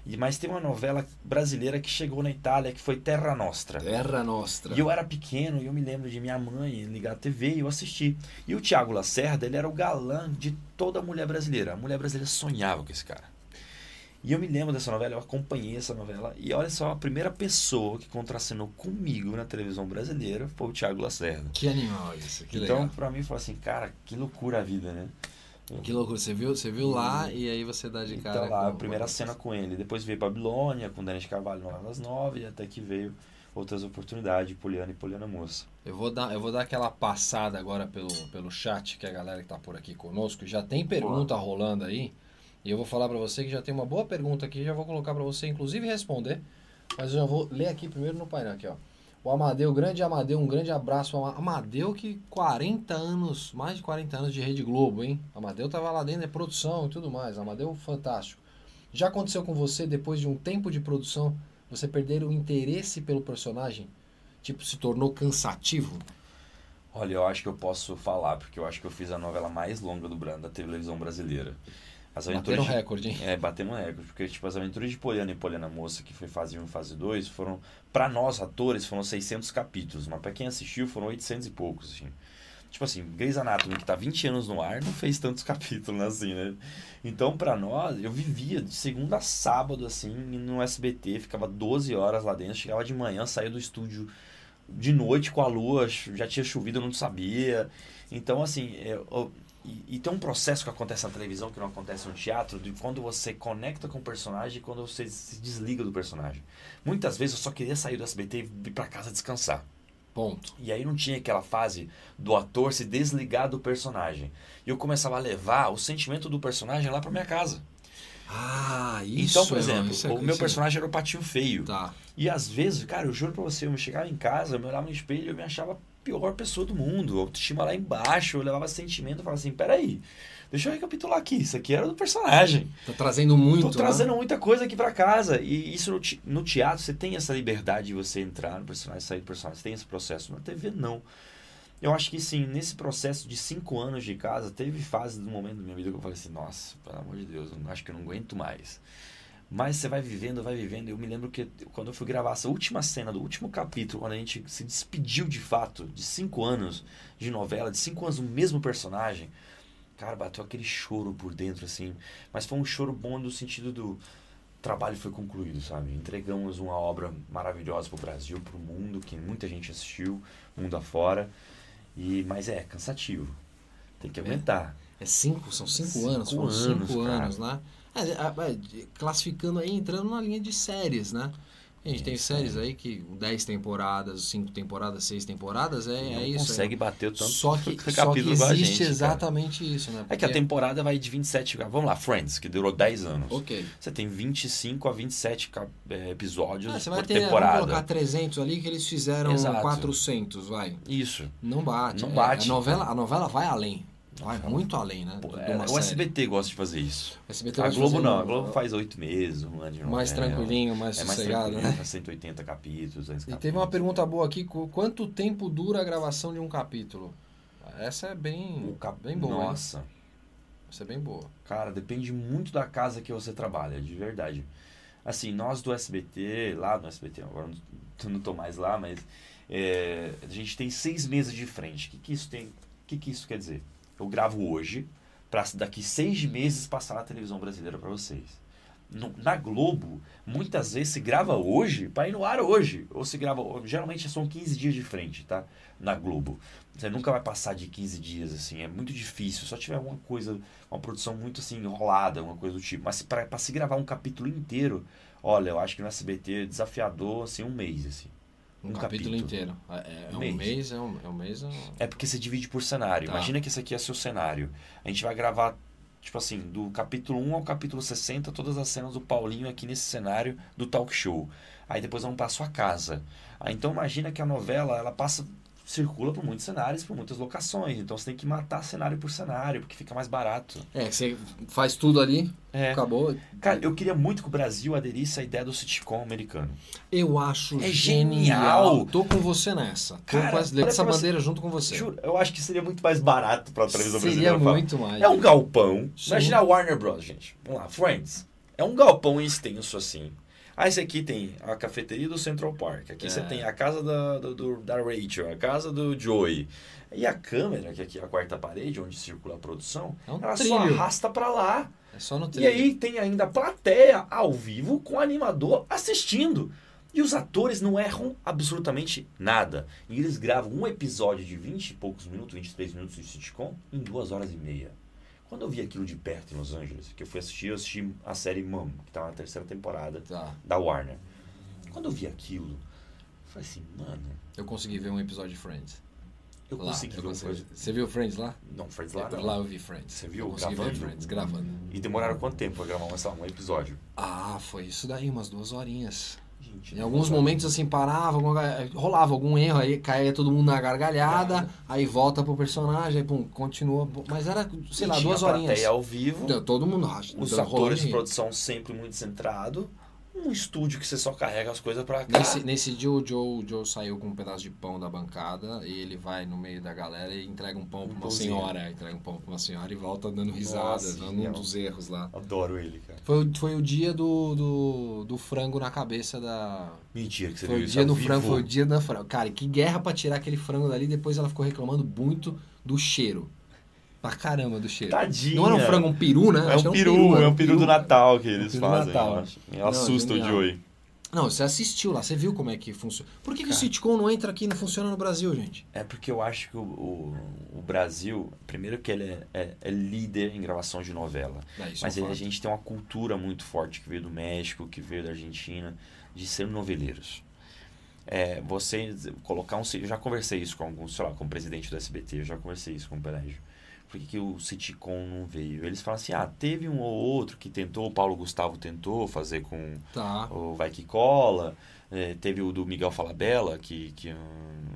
E, mas tem uma novela brasileira que chegou na Itália que foi Terra Nostra. Terra Nostra. E eu era pequeno e eu me lembro de minha mãe ligar a TV e eu assisti. E o Tiago Lacerda, ele era o galã de toda mulher brasileira. A mulher brasileira sonhava com esse cara. E eu me lembro dessa novela, eu acompanhei essa novela. E olha só, a primeira pessoa que contracenou comigo na televisão brasileira foi o Tiago Lacerda. Que animal isso, que então, legal. pra mim, foi assim, cara, que loucura a vida, né? Que loucura, você viu, você viu lá e aí você dá de cara. Então lá, a primeira cena com ele. Depois veio Babilônia, com Dani de Carvalho, das nove, e até que veio outras oportunidades, Poliana e Poliana Moça. Eu vou dar, eu vou dar aquela passada agora pelo, pelo chat, que é a galera que tá por aqui conosco. Já tem pergunta rolando aí. E eu vou falar pra você que já tem uma boa pergunta aqui, já vou colocar pra você inclusive responder. Mas eu já vou ler aqui primeiro no painel aqui, ó. O Amadeu, grande Amadeu, um grande abraço. Amadeu que 40 anos, mais de 40 anos de Rede Globo, hein? Amadeu tava lá dentro, é produção e tudo mais. Amadeu fantástico. Já aconteceu com você, depois de um tempo de produção, você perder o interesse pelo personagem? Tipo, se tornou cansativo? Olha, eu acho que eu posso falar, porque eu acho que eu fiz a novela mais longa do da televisão brasileira. As Bateram aventuras de- recorde, hein? É, batendo um recorde, porque tipo, as aventuras de Poliana e Poliana Moça, que foi fase 1 e fase 2, foram, pra nós atores, foram 600 capítulos, mas pra quem assistiu foram 800 e poucos, assim. Tipo assim, Grey's Anatomy, que tá 20 anos no ar, não fez tantos *laughs* capítulos, assim, né? Então, pra nós, eu vivia de segunda a sábado, assim, no SBT, ficava 12 horas lá dentro, chegava de manhã, saía do estúdio de noite com a lua, já tinha chovido, eu não sabia. Então, assim, eu- e, e tem um processo que acontece na televisão que não acontece no teatro, de quando você conecta com o personagem e quando você se desliga do personagem. Muitas vezes eu só queria sair do SBT e ir pra casa descansar. Ponto. E aí não tinha aquela fase do ator se desligar do personagem. E eu começava a levar o sentimento do personagem lá pra minha casa. Ah, isso. então, por é- exemplo, isso é- o meu é- personagem era o patinho feio. Tá. E às vezes, cara, eu juro pra você, eu me chegava em casa, eu me olhava no espelho e eu me achava pior pessoa do mundo. Autoestima lá embaixo, eu levava sentimento e falava assim, peraí, deixa eu recapitular aqui, isso aqui era do personagem. Tá trazendo muito. Tô né? trazendo muita coisa aqui pra casa. E isso no, te- no teatro, você tem essa liberdade de você entrar no personagem, sair do personagem, você tem esse processo. Na TV, não. Eu acho que sim, nesse processo de cinco anos de casa, teve fases do momento da minha vida que eu falei assim, nossa, pelo amor de Deus, eu acho que eu não aguento mais. Mas você vai vivendo, vai vivendo. Eu me lembro que quando eu fui gravar essa última cena do último capítulo, quando a gente se despediu de fato de cinco anos de novela, de cinco anos do mesmo personagem, cara, bateu aquele choro por dentro, assim. Mas foi um choro bom no sentido do trabalho foi concluído, sabe? Entregamos uma obra maravilhosa pro Brasil, pro mundo, que muita gente assistiu, mundo afora. E, mas é cansativo. Tem que É. aguentar. É cinco, são cinco, Cinco anos, foram anos, cinco cara. anos, né? É, é, é, classificando aí, entrando na linha de séries, né? A gente tem séries aí que 10 temporadas, 5 temporadas, 6 temporadas, é, não é isso. consegue é. bater o tanto Só que, *laughs* só que existe gente, cara. exatamente isso, né? É que a Porque- temporada vai de 27. Vamos lá, Friends, que durou 10 anos. Ok. Você tem 25 a 27 cap- é, episódios Ah, você vai por ter, vamos temporada. colocar 300 ali que eles fizeram Exato. 400, vai. Isso. Não bate. Não É, bate. A novela, a novela vai além. Muito além, né? É, o série. SBT gosta de fazer isso. A Globo não. um- A Globo faz 8 meses, um ano de novela. mais tranquilinho, mais É mais sossegado, tranquilo, né? faz 180 capítulos, 200 E capítulos. teve uma pergunta boa aqui, qu- quanto tempo dura a gravação de um capítulo? Essa é bem, O cap... bem boa? Nossa. Essa é bem boa. Cara, depende muito da casa que você trabalha, de verdade. Assim, nós do SBT, lá no SBT, agora eu não tô mais lá, mas é, a gente tem seis meses de frente. O que, que isso tem? O que, que isso quer dizer? Eu gravo hoje, para daqui seis meses passar na televisão brasileira para vocês. No- na Globo, muitas vezes se grava hoje para ir no ar hoje. Ou se grava. Geralmente são 15 dias de frente, tá? Na Globo. Você nunca vai passar de 15 dias, assim. É muito difícil. Só tiver alguma coisa, uma produção muito assim, enrolada, uma coisa do tipo. Mas para se gravar um capítulo inteiro, olha, eu acho que no SBT é desafiador, assim, um mês, assim. Um, Um capítulo, capítulo. inteiro. É, é Um um mês. mês, é um, é um mês. É um... É porque você divide por cenário. Tá. Imagina que esse aqui é seu cenário. A gente vai gravar, tipo assim, do capítulo 1 ao capítulo 60, todas as cenas do Paulinho aqui nesse cenário do talk show. Aí depois vamos para sua casa. Aí, então imagina que a novela, ela passa circula por muitos cenários, por muitas locações. Então você tem que matar cenário por cenário, porque fica mais barato. É, você faz tudo ali, É. acabou. Cara, eu queria muito que o Brasil aderisse à ideia do sitcom americano. Eu acho É genial. genial. Tô com você nessa. Tô Cara, com essa, bandeira junto com você. Juro, eu acho que seria muito mais barato para a televisão Seria brasileira. falar. muito mais. É um galpão. Sim. Imagina a Warner Bros, gente. Vamos lá, Friends. É um galpão extenso assim. Aí esse aqui tem a cafeteria do Central Park. Aqui É. você tem a casa da, do- da Rachel, a casa do Joey. E a câmera, que aqui é a quarta parede, onde circula a produção, É um ela só trilho. arrasta pra lá. É só no E trilho. aí tem ainda a plateia ao vivo com o animador assistindo. E os atores não erram absolutamente nada. E eles gravam um episódio de 20 e poucos minutos, 23 minutos de sitcom, em duas horas e meia. Quando eu vi aquilo de perto em Los Angeles, que eu fui assistir, eu assisti a série Mom, que tá na terceira temporada Tá. da Warner. Quando eu vi aquilo, eu falei assim, mano, Eu consegui ver um episódio de Friends. eu lá, consegui eu ver consegui. coisa. Você viu Friends lá? Não, Friends lá não. Lá eu vi Friends. Você viu Eu consegui ver gravando? Friends, gravando. E demoraram quanto tempo pra gravar um episódio? Ah, foi isso daí, umas duas horinhas. Gente, Em alguns momentos, assim, parava, rolava algum erro, aí caía todo mundo na gargalhada, aí volta pro personagem, aí pum, continua. Mas era, sei E lá, duas horinhas. plateia ao vivo. Então, Todo mundo racha. Os rolando atores de produção sempre muito centrado. Um estúdio que você só carrega as coisas pra cá. Nesse, nesse dia o Joe, o Joe saiu com um pedaço de pão da bancada e ele vai no meio da galera e entrega um pão Um pra uma pãozinho. senhora. Entrega um pão pra uma senhora e volta dando risada, Nossa, dando um dos erros lá. Adoro ele, cara. Foi, o- foi o dia do, do, do frango na cabeça da. Mentira que você Foi viu o dia do frango, foi o dia da frango. Cara, que guerra pra tirar aquele frango dali. Depois ela ficou reclamando muito do cheiro. Pra caramba do cheiro. Tadinha. Não era um frango, um peru, né? É Acho que um era peru, é era um peru do Natal que eles peru do fazem. Natal. eu assusta o. Joey. Não, você assistiu lá, você viu como é que funciona. Por que, que o sitcom não entra aqui e não funciona no Brasil, gente? É porque eu acho que o, o, o Brasil, primeiro que ele é, é- é líder em gravação de novela. É, Mas é um ele- a gente tem uma cultura muito forte que veio do México, que veio da Argentina, de ser noveleiros. É, você colocar um. Eu já conversei isso com alguns, sei lá, com o presidente do SBT, eu já conversei isso com o Pelégio. Por que, que o sitcom não veio? Eles falam assim: ah, teve um ou outro que tentou, o Paulo Gustavo tentou fazer com Tá. o Vai Que Cola. É, teve o do Miguel Falabella, que, que eu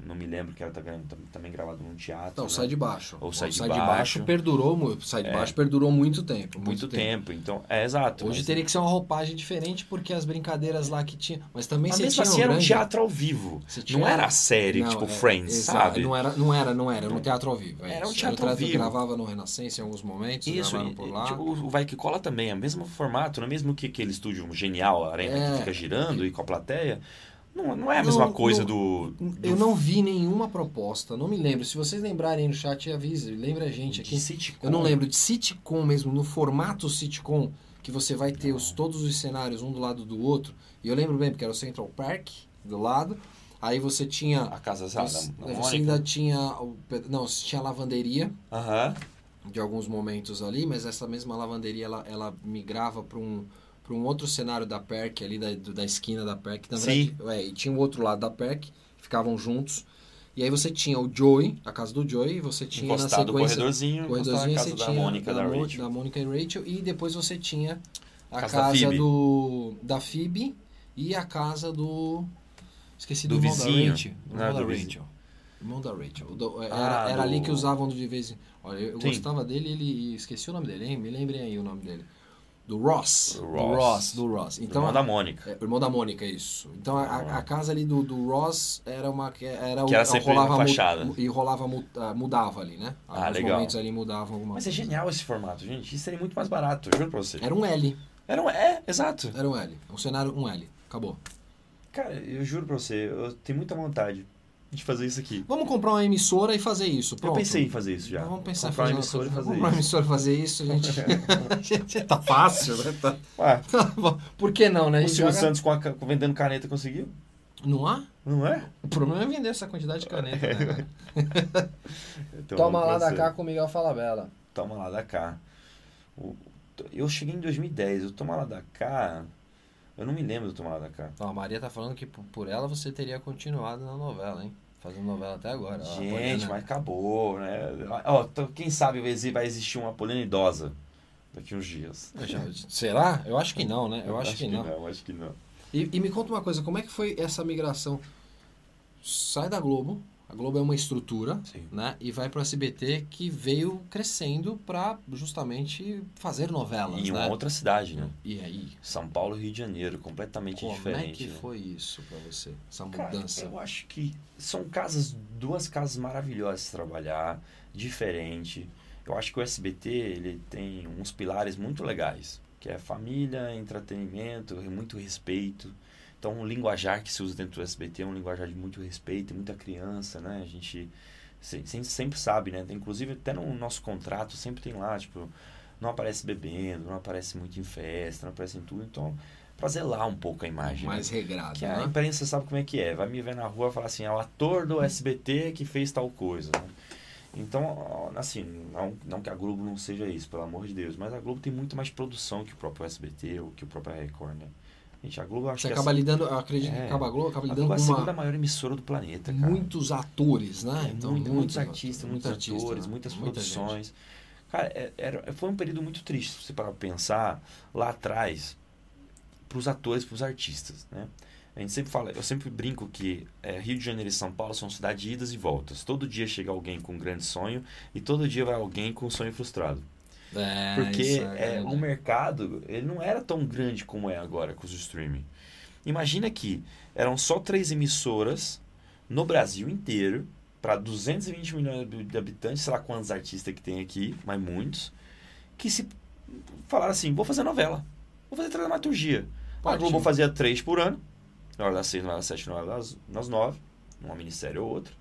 não me lembro, que era também, também gravado num teatro. Então, né? sai de baixo. Ou Sai de Sai Baixo. perdurou muito. Sai de É. baixo perdurou muito tempo. Muito tempo. Então, é exato. Hoje mas- teria que ser uma roupagem diferente, porque as brincadeiras lá que tinha. Mas também Mas você mesmo tinha assim era um grande- teatro ao vivo. Tinha- Não era a série, Não, tipo é, Friends, exato, sabe? Não era, não era, não era. Era um teatro ao vivo. é Era um isso. teatro ao vivo. Gravava no Renascença em alguns momentos, Isso, e- por lá. tipo, o Vai Que Cola também, é o mesmo formato, não é mesmo que aquele estúdio genial, a arena É. que fica girando e com a plateia. Não, não é a Não, mesma coisa não- do, do. Eu não vi nenhuma proposta, não me lembro. Se vocês lembrarem no chat, avise, lembra a gente de aqui. sitcom. Eu não lembro de sitcom mesmo, no formato sitcom, que você vai ter os, todos os cenários um do lado do outro. E eu lembro bem, porque era o Central Park do lado. Aí você tinha. A casa sabe, Você, ainda tinha. Não, você tinha a lavanderia de Aham. alguns momentos ali, mas essa mesma lavanderia ela, ela migrava para um, para um outro cenário da PERC, ali da, da esquina da PERC. Na Sim. verdade, é, e tinha o outro lado da PERC, ficavam juntos. E aí você tinha o Joey, a casa do Joey, e você tinha Encostado na sequência... corredorzinho, encostado corredorzinho na você casa da tinha Mônica, da Rachel. da Mônica e Rachel, e depois você tinha a Casa da casa, Phoebe. do da Phoebe e a casa do... Esqueci do, Do irmão vizinho. da Rachel. Irmão do da vizinho. Rachel. Irmão da Rachel. O do- era Ah, era ali do- que usavam de vez em... Olha, eu Sim. gostava dele ele esqueci o nome dele, hein? Me lembrem aí o nome dele. Do Ross. Do Do Ross. Ross. Do Ross. Então, Irmão da Mônica. é, o irmão da Mônica, isso. Então a, a- a casa ali do, do Ross era uma que era Que era sempre rolava uma mu- fachada. e rolava ah, mudava ali, né? Ah, Alguns legal. momentos ali mudavam alguma Mas é coisa. genial esse formato, gente. Isso seria muito mais barato, eu juro pra você. Era um L. Era um... É, exato. Era um L. Um cenário um L. Acabou. Cara, eu juro pra você, eu tenho muita vontade de fazer isso aqui. Vamos comprar uma emissora e fazer isso. Pronto. Eu pensei em fazer isso já. Então Vamos pensar em Comprar fazer uma emissora e fazer Vamos comprar uma isso. emissora e fazer isso, a *laughs* *laughs* gente. tá fácil, né? Tá- Ué, *laughs* Por que não, né? O Silvio joga- Santos com a, vendendo caneta conseguiu? Não há? Não é? O problema é vender essa quantidade de caneta, né? cara? Então, Toma lá da cá com o Miguel Falabella. Toma lá da cá. Eu cheguei em 2010, o Toma lá da cá. Eu não me lembro do Toma lá da cá. Ó, a Maria tá falando que por ela você teria continuado na novela, hein? Fazendo novela até agora. Gente, mas acabou, né? Ó, tô- quem sabe vai exi- vai existir uma Poliana idosa daqui uns dias. Já- será? Eu acho que não, né? Eu acho, que, não. Eu acho que não. E, e me conta uma coisa, como é que foi essa migração? Sai da Globo, a Globo é uma estrutura, Sim. né? E vai pro SBT que veio crescendo pra justamente fazer novelas, Em uma né? outra cidade, né? E aí, São Paulo e Rio de Janeiro, completamente como é diferente. que né? foi isso pra você? Essa Cara, mudança? eu acho que são casas, duas casas maravilhosas de trabalhar, diferente. Eu acho que o SBT ele tem uns pilares muito legais, que é família, entretenimento, muito respeito. Então, o linguajar que se usa dentro do SBT é um linguajar de muito respeito, muita criança, né? A gente se- se- sempre sabe, né? Inclusive, até no nosso contrato sempre tem lá, tipo, não aparece bebendo, não aparece muito em festa, não aparece em tudo. Então, pra zelar um pouco a imagem. né? Mais regrado, Que a né? imprensa sabe como é que é. Vai me ver na rua e falar assim, é o ator do SBT que fez tal coisa. né? Então, assim, não, não que a Globo não seja isso, pelo amor de Deus, mas a Globo tem muito mais produção que o próprio SBT ou que o próprio Record, né? Gente, a Globo acho Você que acaba assim, lidando, eu acredito que É. acaba a Globo, acaba a lidando Globo é a com segunda maior emissora do planeta, cara. muitos atores, né? É, muito- muitos artistas, muitos artistas, atores, né? muitas Muita gente. produções. Cara, é- era, foi um período muito triste, se você parar pra pensar, lá atrás, pros atores, pros artistas, né? A gente sempre fala, eu sempre brinco que é, Rio de Janeiro e São Paulo são cidades de idas e voltas. Todo dia chega alguém com um grande sonho e todo dia vai alguém com um sonho frustrado. É, Porque é, verdade. o mercado ele não era tão grande como é agora com os streaming. Imagina que eram só três emissoras no Brasil inteiro para 220 milhões de habitantes, sei lá quantos artistas que tem aqui, mas muitos, que se falaram assim, vou fazer novela, vou fazer dramaturgia. A Pode. Globo fazia três por ano, novela das seis, novela das sete, novela das, das nove, uma minissérie ou outra.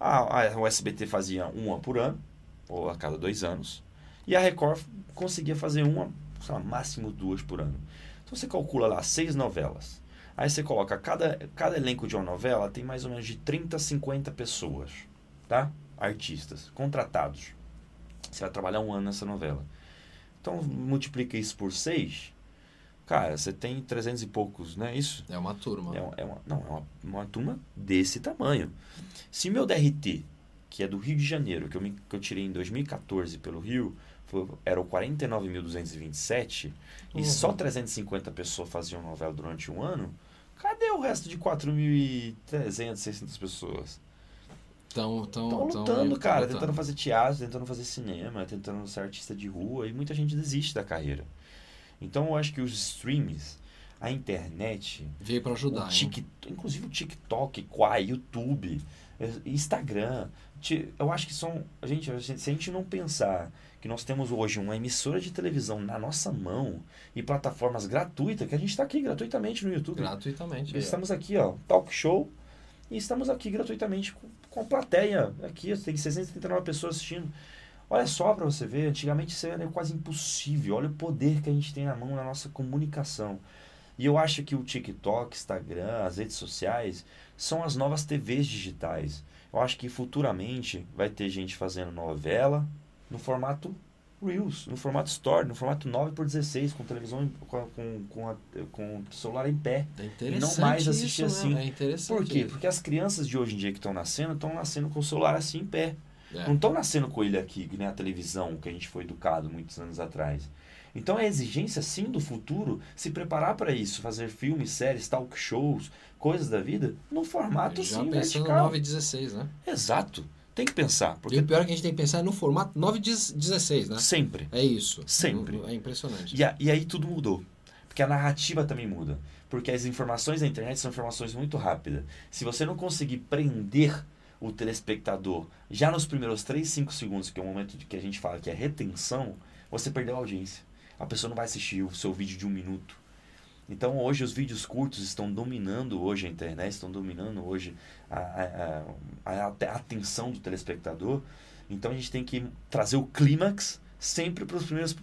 A, a, o SBT fazia uma por ano, ou a cada dois anos. E a Record conseguia fazer uma, sei lá, máximo duas por ano. Então você calcula lá seis novelas. Aí você coloca, cada, cada elenco de uma novela tem mais ou menos de 30 a 50 pessoas, tá? Artistas, contratados. Você vai trabalhar um ano nessa novela. Então multiplica isso por seis, cara, você tem 300 e poucos, não é isso? É uma turma. É uma, é uma- não, é uma, uma turma desse tamanho. Se meu DRT, que é do Rio de Janeiro, que eu, me, que eu tirei em 2014 pelo Rio, foi, era o 49.227, e Uhum. só 350 pessoas faziam novela durante um ano, cadê o resto de 4.300, 600 pessoas? Estão Estão tão, lutando, cara, tentando fazer teatro, tentando fazer cinema, tentando ser artista de rua, e muita gente desiste da carreira. Então eu acho que os streams, a internet, Veio pra ajudar, o hein? Tik, inclusive o TikTok, Quai, YouTube, Instagram. ti- Eu acho que são. A gente, se a gente não pensar que nós temos hoje uma emissora de televisão na nossa mão e plataformas gratuitas, que a gente está aqui gratuitamente no YouTube. Gratuitamente. Estamos aqui, ó, talk show, e estamos aqui gratuitamente com, com a plateia. Aqui tem 639 pessoas assistindo. Olha só para você ver, antigamente isso era quase impossível. Olha o poder que a gente tem na mão na nossa comunicação. E eu acho que o TikTok, Instagram, as redes sociais são as novas TVs digitais. Eu acho que futuramente vai ter gente fazendo novela no formato Reels, no formato Story, no formato 9 por 16 com televisão, com, com, com, a, com celular em pé. É E não mais assistir isso, assim. Né? É. Por quê? isso. Porque as crianças de hoje em dia que estão nascendo, estão nascendo com o celular assim em pé. É. Não estão nascendo com ele aqui, que nem a televisão, que a gente foi educado muitos anos atrás. Então é exigência, sim, do futuro se preparar para isso, fazer filmes, séries, talk shows, coisas da vida, no formato Já sim, pensando vertical. 9 e 16, né? Exato. Tem que pensar, E porque o pior é que a gente tem que pensar no formato 9 e 16, né? sempre. É isso. Sempre. É impressionante. E, a- e aí tudo mudou. Porque a narrativa também muda. Porque as informações da internet são informações muito rápidas. Se você não conseguir prender o telespectador já nos primeiros 3, 5 segundos, que é o momento de que a gente fala que é retenção, você perdeu a audiência. A pessoa não vai assistir o seu vídeo de um minuto. Então hoje os vídeos curtos estão dominando hoje a internet, estão dominando hoje a, a, a, a atenção do telespectador. Então a gente tem que trazer o clímax sempre para os primeiros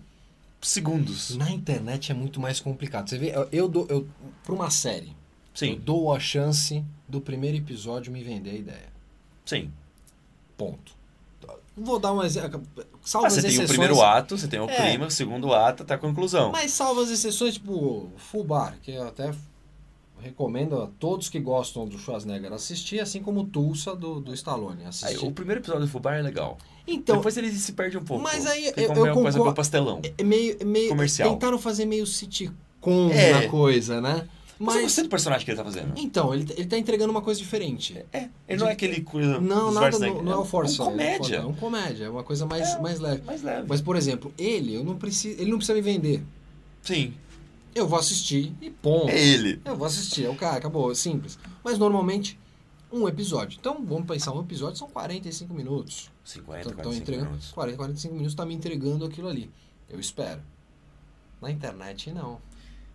segundos. Na internet é muito mais complicado. Você vê, eu, eu dou. Eu, pra uma série, eu Sim, dou a chance do primeiro episódio me vender a ideia. sim. Ponto. Vou dar um exemplo. Salva Ah, você as tem o exceções. primeiro ato, você tem o É. clima, o segundo ato até a conclusão. Mas salva as exceções, tipo, Full Bar, que eu até recomendo a todos que gostam do Schwarzenegger assistir, assim como Tulsa do, do Stallone Aí, o primeiro episódio do Fubá é legal. Então, Depois ele se perde um pouco. Mas aí eu- eu uma coisa concordo- com pastelão. é meio, é meio Comercial. tentaram fazer meio sitcom É. na coisa, né? Mas Mas gostei do personagem que ele tá fazendo. então, ele, ele tá entregando uma coisa diferente. É, ele não é aquele coisa Não, nada, não, não é o Force. É um comédia. É um comédia, é uma coisa mais, É. mais leve. Mais leve. Mas, por exemplo, ele, eu não preciso, ele não precisa me vender. Sim, Eu vou assistir e ponto. é ele. Eu vou assistir, é o cara, acabou, é simples. Mas normalmente, um episódio. Então, vamos pensar, um episódio são 45 minutos. 50, Estão 45 entregando. minutos. 40, 45 minutos tá me entregando aquilo ali. Eu espero. Na internet, não.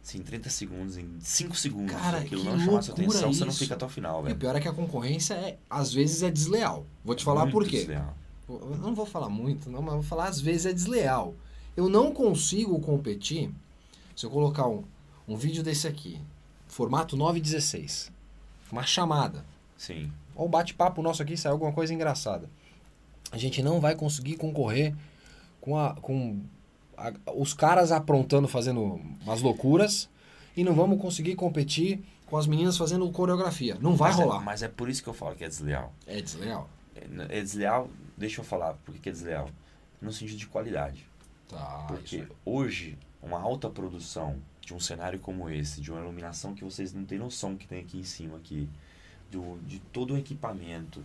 Sim, 30 segundos, em 5 segundos. Cara, aquilo não chamar sua atenção, você não isso. fica até o final, E o velho. pior é que a concorrência, é, às vezes, é desleal. Vou te falar Muito por quê. desleal. Eu não vou falar muito, não, mas vou falar às vezes é desleal. Eu não consigo competir se eu colocar um, um vídeo desse aqui, formato 916, uma chamada, Sim. ou o bate-papo nosso aqui saiu alguma coisa engraçada. A gente não vai conseguir concorrer com, a, com a- os caras aprontando, fazendo umas loucuras, e não vamos conseguir competir com as meninas fazendo coreografia. Não vai mas É, rolar. mas é por isso que eu falo que é desleal. É desleal. É, é desleal, deixa eu falar por que que é desleal. No sentido de qualidade. Tá, Porque isso hoje, uma alta produção de um cenário como esse, de uma iluminação que vocês não têm noção que tem aqui em cima, aqui, do, de todo o equipamento,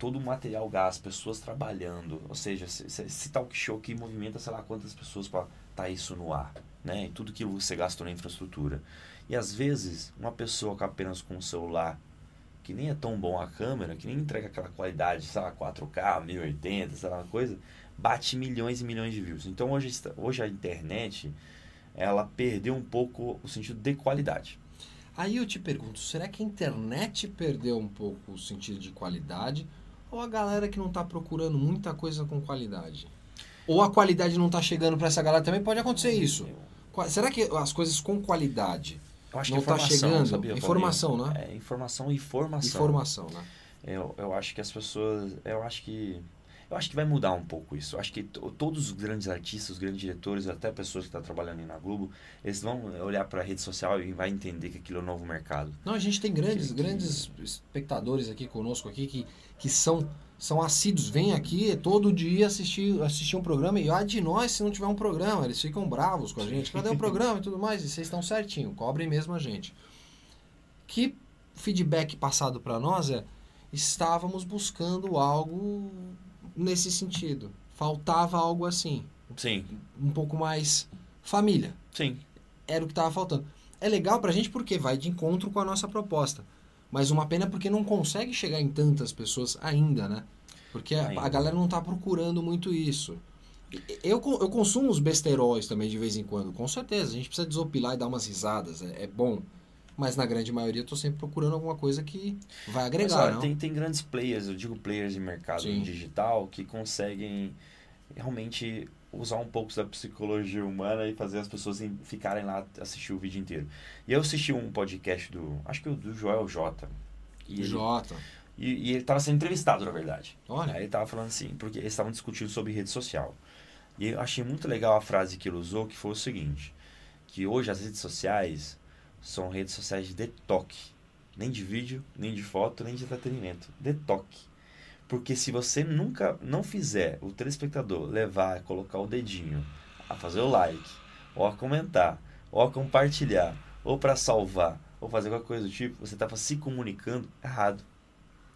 todo o material gás, pessoas trabalhando, ou seja, esse, talk show que movimenta sei lá quantas pessoas para estar isso no ar, né? E tudo que você gastou na infraestrutura. E às vezes, uma pessoa com apenas com um celular que nem é tão bom a câmera, que nem entrega aquela qualidade, sei lá, 4K, 1080, sei lá, uma coisa, bate milhões e milhões de views. Então hoje, hoje a internet, ela perdeu um pouco o sentido de qualidade. Aí eu te pergunto, será que a internet perdeu um pouco o sentido de qualidade? Ou a galera que não está procurando muita coisa com qualidade? Ou a qualidade não está chegando para essa galera também? Pode acontecer isso. Qua- Será que as coisas com qualidade, Não tá informação, chegando? sabia, Informação, né? É, informação e formação. informação, né? Eu, eu acho que as pessoas. Eu acho que. Eu acho que vai mudar um pouco isso. Eu acho que to- todos os grandes artistas, os grandes diretores, até pessoas que estão trabalhando aí na Globo, eles vão olhar para a rede social e vai entender que aquilo é um novo mercado. Não, a gente tem grandes, Que- que- grandes espectadores aqui conosco aqui que, que são, são assíduos, vêm aqui todo dia assistir, assistir um programa e ai de nós se não tiver um programa, eles ficam bravos com a gente. Cadê o programa e tudo mais? E vocês estão certinho, cobrem mesmo a gente. Que feedback passado para nós é estávamos buscando algo nesse sentido. Faltava algo assim, Sim, um pouco mais família sim. era o que estava faltando. É legal pra gente porque vai de encontro com a nossa proposta. Mas uma pena porque não consegue chegar em tantas pessoas ainda, né? Porque a, a galera não tá procurando muito isso. Eu, eu consumo os besteróis também de vez em quando, com certeza. A gente precisa desopilar e dar umas risadas, é, é bom. Mas na grande maioria eu tô sempre procurando alguma coisa que vai Mas agregar, olha, não? tem, tem grandes players, eu digo players de mercado Sim. digital, que conseguem realmente usar um pouco da psicologia humana e fazer as pessoas em- ficarem lá assistir o vídeo inteiro. E eu assisti um podcast do, acho que o do Joel J. E ele, Jota. e, e ele estava sendo entrevistado, na verdade. Olha, Aí ele tava falando assim, porque eles estavam discutindo sobre rede social. E eu achei muito legal a frase que ele usou, que foi o seguinte, que hoje as redes sociais são redes sociais de detoque. Nem de vídeo, nem de foto, nem de entretenimento. Detoque. Porque se você nunca não fizer o telespectador levar, colocar o dedinho, a fazer o like, ou a comentar, ou a compartilhar, ou para salvar, ou fazer qualquer coisa do tipo, você estava se comunicando errado.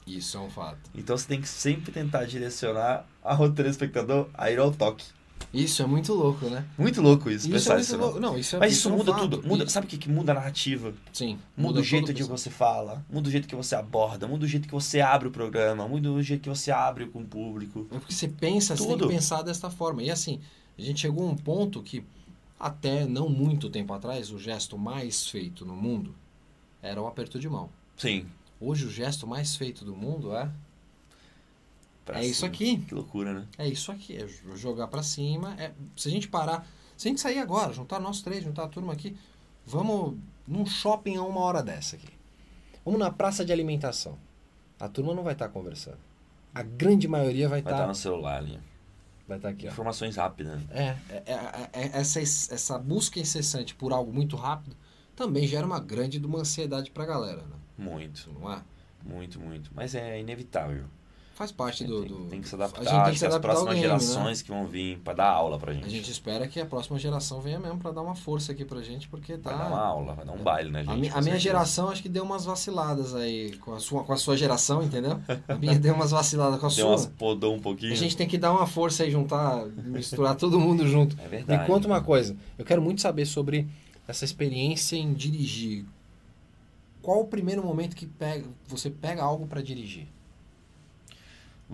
Isso é um fato. Então você tem que sempre tentar direcionar o telespectador a ir ao toque. Isso é muito louco, né? Muito louco isso, Isso pensar é muito isso, louco. não. Isso é Mas isso isso é um muda tudo. Muda, sabe o que, que muda a narrativa? Sim. Muda, o jeito o você fala, muda o jeito que você aborda, muda o jeito que você abre o programa, muda o jeito que você abre com o público. É porque você pensa, você tem Tudo. que pensar desta forma. E assim, a gente chegou a um ponto que, até não muito tempo atrás, o gesto mais feito no mundo era o aperto de mão. Sim. Hoje, o gesto mais feito do mundo é pra É isso cima. aqui. Que loucura, né? é isso aqui, é jogar pra cima. É, se a gente parar, se a gente sair agora, juntar nós três, juntar a turma aqui, vamos num shopping a uma hora dessa aqui. Vamos na praça de alimentação. A turma não vai estar conversando. A grande maioria vai Vai estar estar no celular ali. vai estar aqui, ó. Informações rápidas. né? É, é, é, é, essa, essa busca incessante por algo muito rápido também gera uma grande de uma ansiedade pra galera, né? Muito, Não é? muito, muito. Mas é inevitável. Faz parte do, tem, do- tem que se a adaptar. gente tem que se as adaptar ao próximas game, né? gerações que vão vir pra dar aula pra gente. A gente espera que a próxima geração venha mesmo pra dar uma força aqui pra gente, porque tá. Vai dar uma aula, vai dar um baile, né, gente? A, mi- a minha geração acho que deu umas vaciladas aí com a sua, com a sua geração, entendeu? A minha deu umas vaciladas com a Deu sua. umas podou um pouquinho. A gente tem que dar uma força aí, juntar, misturar todo mundo junto. É verdade. Me conta uma coisa, eu quero muito saber sobre essa experiência em dirigir. Qual o primeiro momento que pega, você pega algo pra dirigir?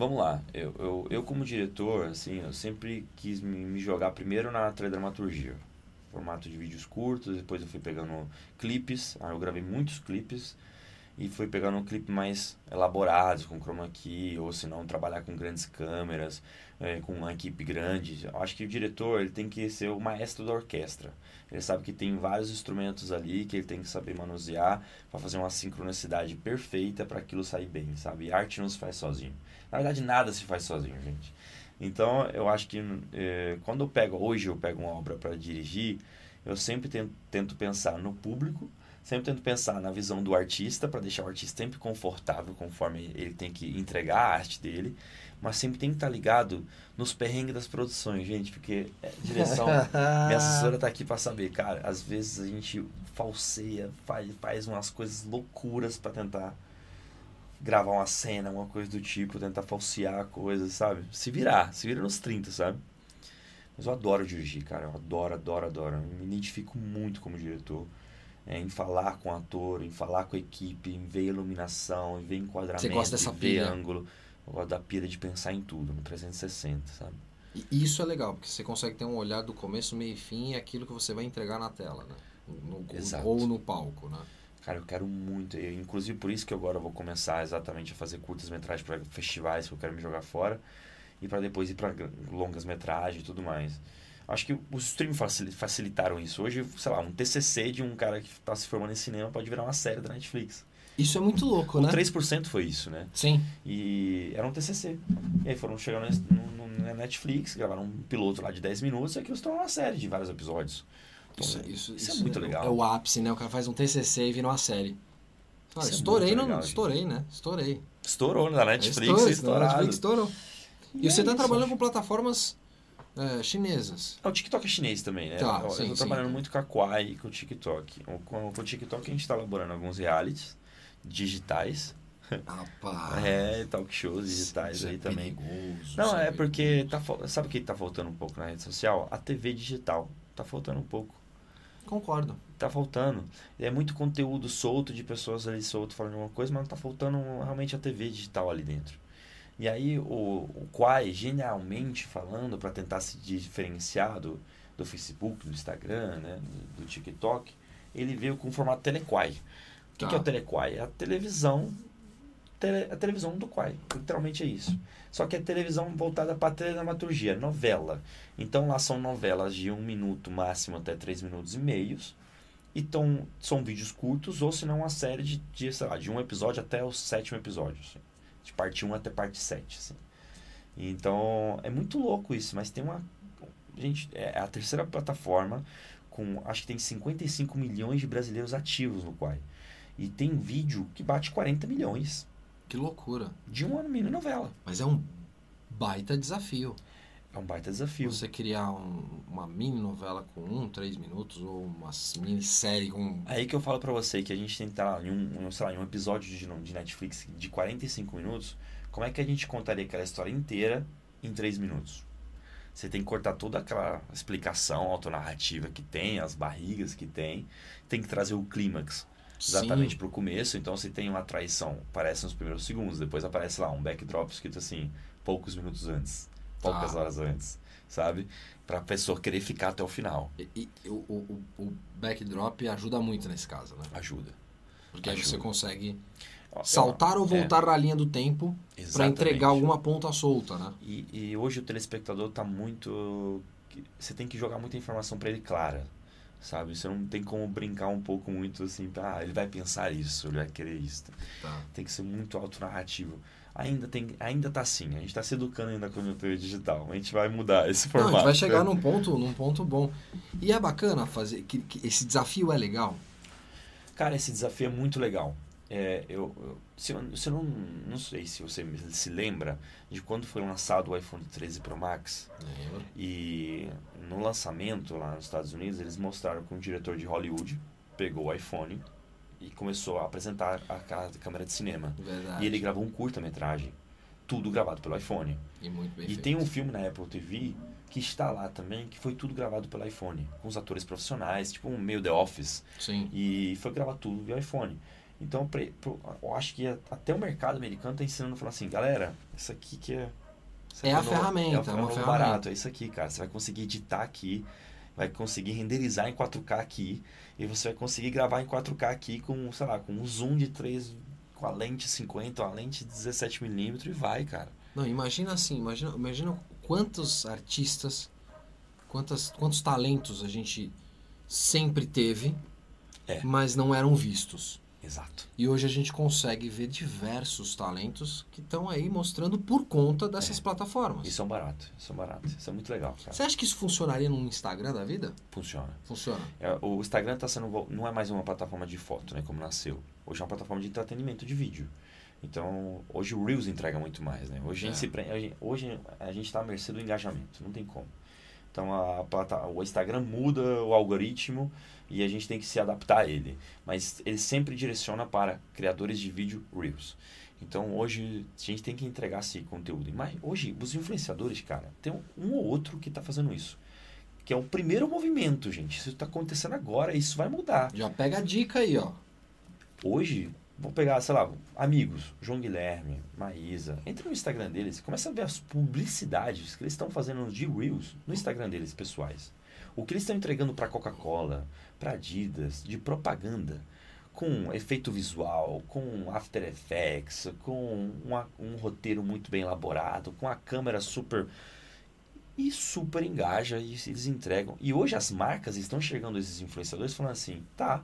Vamos lá. Eu, eu, eu como diretor, assim, eu sempre quis me, me jogar primeiro na teledramaturgia. Formato de vídeos curtos, depois eu fui pegando clipes. Aí eu gravei muitos clipes. E fui pegando um clipe mais elaborados, com chroma key, ou se não, trabalhar com grandes câmeras, eh, com uma equipe grande. Eu acho que o diretor ele tem que ser o maestro da orquestra. Ele sabe que tem vários instrumentos ali que ele tem que saber manusear para fazer uma sincronicidade perfeita para aquilo sair bem, sabe? E arte não se faz sozinho. Na verdade, nada se faz sozinho, gente. Então, eu acho que eh, quando eu pego, hoje eu pego uma obra para dirigir, eu sempre tento, tento pensar no público, sempre tento pensar na visão do artista, para deixar o artista sempre confortável conforme ele tem que entregar a arte dele, mas sempre tem que estar ligado nos perrengues das produções, gente, porque é, direção. *laughs* Minha assessora tá aqui para saber, cara, às vezes a gente falseia, faz, faz umas coisas loucuras para tentar gravar uma cena, uma coisa do tipo, tentar falsear coisas, sabe? Se virar, se vira nos 30, sabe? Mas eu adoro dirigir, cara, eu adoro, adoro, adoro. Eu me identifico muito como diretor. é, em falar com o ator, em falar com a equipe, em ver iluminação, em ver enquadramento, Você gosta dessa em ver pilha? ângulo. Eu gosto da pira de pensar em tudo, no 360, sabe? E isso é legal, porque você consegue ter um olhar do começo, meio e fim e aquilo que você vai entregar na tela, né? No- Exato. ou no palco, né? Cara, eu quero muito. Eu, inclusive por isso que agora eu vou começar exatamente a fazer curtas-metragens para festivais que eu quero me jogar fora. E para depois ir para longas-metragens e tudo mais. Acho que os streams facil- facilitaram isso. Hoje, sei lá, um TCC de um cara que está se formando em cinema pode virar uma série da Netflix. Isso é muito louco, O né? 3% foi isso, né? Sim. E era um TCC. E aí foram chegando na Netflix, gravaram um piloto lá de 10 minutos e aquilo se tornou uma série de vários episódios. Então, Isso, isso, isso é muito legal. É o ápice, né? O cara faz um TCC e vira uma série. Ah, Isso é estourei, muito não, legal, estourei, né? Estourei. Estourou na Netflix, Estourei, estourado. Netflix estourou. E, é você está isso. trabalhando com plataformas é, chinesas. Ah, O TikTok é chinês também, né? Tá, eu eu tô sim. trabalhando muito com a Quai e com o TikTok. Com, com o TikTok a gente está elaborando alguns realities digitais. Rapaz. *laughs* É, talk shows digitais isso é aí também. perigoso, Não, isso é perigoso. porque tá, sabe o que tá faltando um pouco na rede social? A TV digital. Tá faltando um pouco. Concordo. Tá faltando. É muito conteúdo solto de pessoas ali solto falando alguma coisa, mas não tá faltando realmente a TV digital ali dentro. E aí o, o Quai, genialmente falando, para tentar se diferenciar do, do Facebook, do Instagram, né, do, do TikTok, ele veio com o formato Telequai. O que, Tá. que é o Telequai? É a televisão, tele, a televisão do Quai. Literalmente é isso. Só que é televisão voltada para teledramaturgia, novela. Então lá são novelas de um minuto máximo até três minutos e meios. Então, são vídeos curtos, ou se não uma série de, de, sei lá, de um episódio até o sétimo episódio. assim. De parte 1 até parte 7. Assim. Então, é muito louco isso, mas tem uma, gente, é a terceira plataforma com, acho que tem 55 milhões de brasileiros ativos no Quai. E tem vídeo que bate 40 milhões Que loucura. de uma mini novela. Mas é um baita desafio. É um baita desafio. Você criar um- uma mini novela com um, três minutos ou uma minissérie com. Aí que eu falo pra você que a gente tem que estar em um, um, sei lá, em um episódio de, de Netflix de 45 minutos, como é que a gente contaria aquela história inteira em 3 minutos? Você tem que cortar toda aquela explicação autonarrativa que tem, as barrigas que tem, tem que trazer o clímax exatamente Sim. pro começo, então você tem uma traição, aparece nos primeiros segundos, depois aparece lá um backdrop escrito assim, poucos minutos antes, poucas Ah. horas antes, sabe? Pra pessoa querer ficar até o final. E, e o, o, o- o backdrop ajuda muito nesse caso, né? Ajuda. Porque aí você Ajuda. consegue Ó, saltar ou é, voltar na linha do tempo para entregar alguma ponta solta, né? E, e hoje o telespectador tá muito. Você tem que jogar muita informação para ele clara, sabe? Você não tem como brincar um pouco muito assim, ah, ele vai pensar isso, ele vai querer isso. Tá. Tem que ser muito autonarrativo. Ainda, tem, ainda tá assim, a gente tá se educando ainda com a conjuntura digital. A gente vai mudar esse Não, formato. a gente vai chegar num ponto, num ponto bom. E é bacana fazer. Que, que esse desafio é legal. Cara, esse desafio é muito legal. É, eu, eu, se eu, não, não sei se você se lembra de quando foi lançado o iPhone 13 Pro Max. Lembra? E no lançamento lá nos Estados Unidos, eles mostraram que um diretor de Hollywood pegou o iPhone e começou a apresentar a câmera de cinema. Verdade. E ele gravou um curta-metragem, tudo gravado pelo iPhone. E muito bem E feito. tem um filme na Apple TV que está lá também, que foi tudo gravado pelo iPhone, com os atores profissionais, tipo um meio The Office. Sim. E foi gravado tudo via iPhone. Então, pre- pro- eu acho que até o mercado americano está ensinando a falar assim, galera, isso aqui que é... É a no- ferramenta, é, é uma é ferramenta. barato, é isso aqui, cara. Você vai conseguir editar aqui, vai conseguir renderizar em 4K aqui, e você vai conseguir gravar em 4K aqui com, sei lá, com um zoom de 3, com a lente 50, uma lente 17mm e vai, cara. Não, imagina assim, imagina, imagina quantos artistas, quantas, quantos talentos a gente sempre teve, É. mas não eram vistos. Exato. E hoje a gente consegue ver diversos talentos que estão aí mostrando por conta dessas É. plataformas. Isso é um barato, isso é um barato. Isso é muito legal, cara. Você acha que isso funcionaria no Instagram da vida? Funciona. Funciona. É, o Instagram tá sendo, não é mais uma plataforma de foto, né, como nasceu. Hoje é uma plataforma de entretenimento de vídeo. Então, hoje o Reels entrega muito mais, né? Hoje, a, gente É. pre- a gente, hoje a gente tá à mercê do engajamento, não tem como. Então, a, plata- o Instagram muda o algoritmo e a gente tem que se adaptar a ele. Mas ele sempre direciona para criadores de vídeo Reels. Então, hoje a gente tem que entregar esse conteúdo. Mas hoje, os influenciadores, cara, tem um, ou outro que tá fazendo isso. Que é o primeiro movimento, gente. Isso tá acontecendo agora, isso vai mudar. Já pega a dica aí, ó. Hoje, vou pegar, sei lá, amigos, João Guilherme, Maísa. Entra no Instagram deles e começa a ver as publicidades que eles estão fazendo de Reels no Instagram deles, pessoais. O que eles estão entregando para Coca-Cola, para Adidas, de propaganda, com efeito visual, com After Effects, com uma- um roteiro muito bem elaborado, com a câmera super. E super engaja e eles entregam. E hoje as marcas estão chegando esses influenciadores falando assim: tá,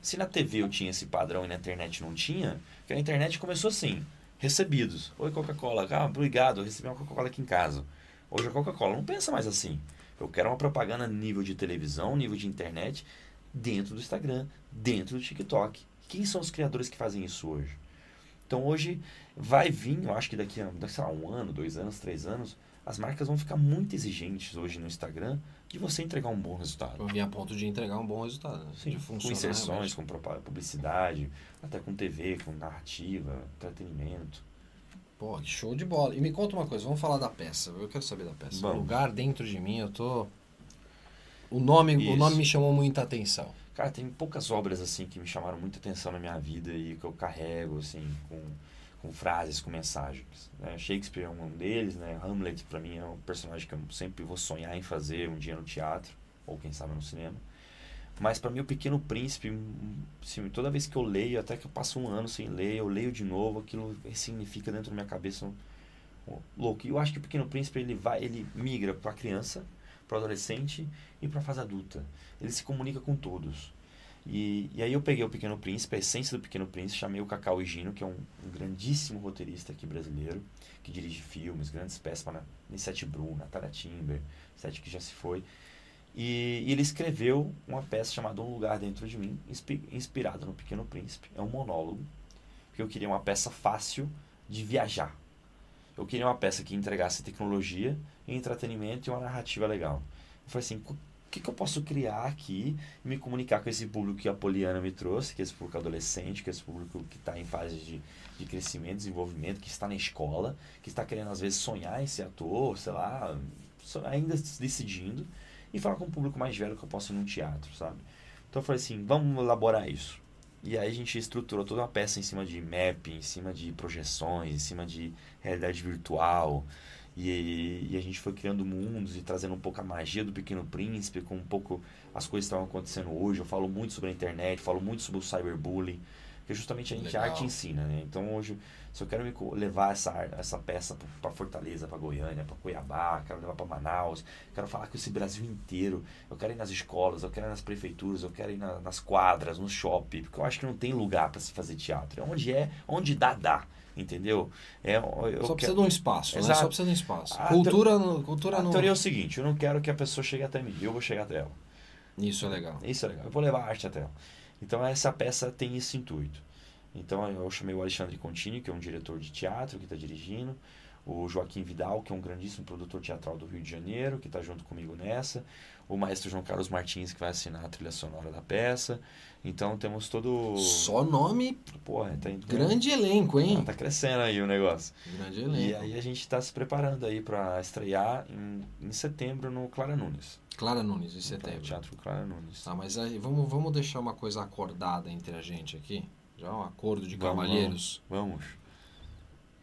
se na TV eu tinha esse padrão e na internet não tinha, que a internet começou assim, recebidos. Oi, Coca-Cola, ah, obrigado, eu recebi uma Coca-Cola aqui em casa. Hoje a Coca-Cola não pensa mais assim. Eu quero uma propaganda nível de televisão, nível de internet, dentro do Instagram, dentro do TikTok. Quem são os criadores que fazem isso hoje? Então hoje vai vir, eu acho que daqui a daqui, um ano, dois anos, três anos, as marcas vão ficar muito exigentes hoje no Instagram de você entregar um bom resultado. Eu vim a ponto de entregar um bom resultado. né? Sim, de com inserções, realmente. com publicidade, até com TV, com narrativa, entretenimento. Pô, que show de bola. E me conta uma coisa, vamos falar da peça. Eu quero saber da peça. Vamos. O lugar dentro de mim, eu tô. O nome, o nome me chamou muita atenção. Cara, tem poucas obras assim que me chamaram muita atenção na minha vida e que eu carrego assim com, com frases, com mensagens. né? Shakespeare é um deles, né? Hamlet para mim é um personagem que eu sempre vou sonhar em fazer um dia no teatro ou quem sabe no cinema. Mas para mim o Pequeno Príncipe, hum, assim, toda vez que eu leio, até que eu passo um ano sem ler, eu leio de novo, aquilo significa dentro da minha cabeça um, um louco. E eu acho que o Pequeno Príncipe ele vai, ele migra para criança, para adolescente e para fase adulta. Ele se comunica com todos. E, e aí eu peguei o Pequeno Príncipe, a essência do Pequeno Príncipe, chamei o Cacau Higino, que é um, um grandíssimo roteirista aqui brasileiro, que dirige filmes, grandes peças para Nissete Brum, Natália Timber, Sete que já se foi. E, e, ele escreveu uma peça chamada Um Lugar Dentro de Mim, inspirada no Pequeno Príncipe. É um monólogo, porque eu queria uma peça fácil de viajar. Eu queria uma peça que entregasse tecnologia, entretenimento e uma narrativa legal. Eu falei assim, o que, que eu posso criar aqui e me comunicar com esse público que a Poliana me trouxe, que é esse público adolescente, que é esse público que está em fase de, de crescimento, desenvolvimento, que está na escola, que está querendo às vezes sonhar em ser ator, sei lá, ainda decidindo, e falar com um público mais velho que eu posso ir num teatro, sabe? Então eu falei assim, vamos elaborar isso. E aí a gente estruturou toda uma peça em cima de mapping, em cima de projeções, em cima de realidade virtual. E, e, a gente foi criando mundos e trazendo um pouco a magia do Pequeno Príncipe, com um pouco as coisas que estavam acontecendo hoje. Eu falo muito sobre a internet, falo muito sobre o cyberbullying, que justamente a gente Legal. arte ensina, né? Então hoje, se eu quero me levar essa, essa peça para Fortaleza, para Goiânia, para Cuiabá, quero levar para Manaus, quero falar com esse Brasil inteiro, eu quero ir nas escolas, eu quero ir nas prefeituras, eu quero ir na, nas quadras, no shopping, porque eu acho que não tem lugar para se fazer teatro. É onde é, onde dá, dá entendeu? É, Só precisa de um espaço, né? Só precisa de um espaço. A cultura, no, cultura a teoria é o seguinte, eu não quero que a pessoa chegue até mim, eu vou chegar até ela. Isso é legal. Isso é legal. Eu vou levar a arte até ela. Então essa peça tem esse intuito. Então eu chamei o Alexandre Contini, que é um diretor de teatro que está dirigindo, o Joaquim Vidal, que é um grandíssimo produtor teatral do Rio de Janeiro, que está junto comigo nessa, o maestro João Carlos Martins, que vai assinar a trilha sonora da peça. Então temos todo. Só nome. Porra, tá, Grande elenco, hein? Ah, tá crescendo aí o negócio. Grande elenco. E aí a gente está se preparando aí para estrear em, em setembro no Clara Nunes. Clara Nunes, em setembro. Teatro Clara Nunes. Tá, mas aí vamos, vamos deixar uma coisa acordada entre a gente aqui. Já um acordo de vamos, cavalheiros. Vamos.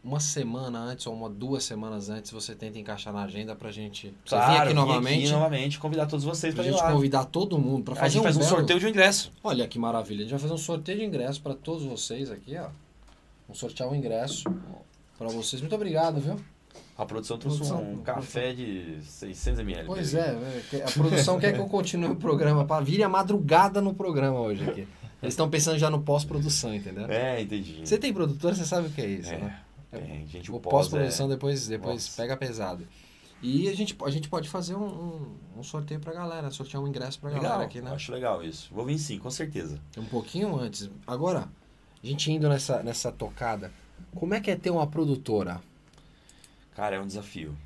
Uma semana antes ou uma duas semanas antes você tenta encaixar na agenda pra gente. Você claro, vir aqui novamente. Aqui novamente, convidar todos vocês pra, pra gente lá. convidar todo mundo para fazer a gente um faz belo... um sorteio de ingresso. Olha que maravilha. A gente vai fazer um sorteio de ingresso para todos vocês aqui, ó. Vamos sortear um ingresso para vocês. Muito obrigado, viu? A produção trouxe produção, um café de 600 ml. Pois é, a produção quer que eu continue o programa, para vir a madrugada no programa hoje aqui. Eles estão pensando já no pós-produção, entendeu? É, entendi. Você tem produtor, você sabe o que é isso, é, né? Tem, gente, o, o pós-produção pós é... depois, depois pega pesado. E a gente, a gente pode fazer um, um, um sorteio pra galera, sortear um ingresso pra legal, galera aqui, né? Acho legal isso. Vou vir sim, com certeza. Um pouquinho antes. Agora, a gente indo nessa, nessa tocada, como é que é ter uma produtora? Cara, é um desafio.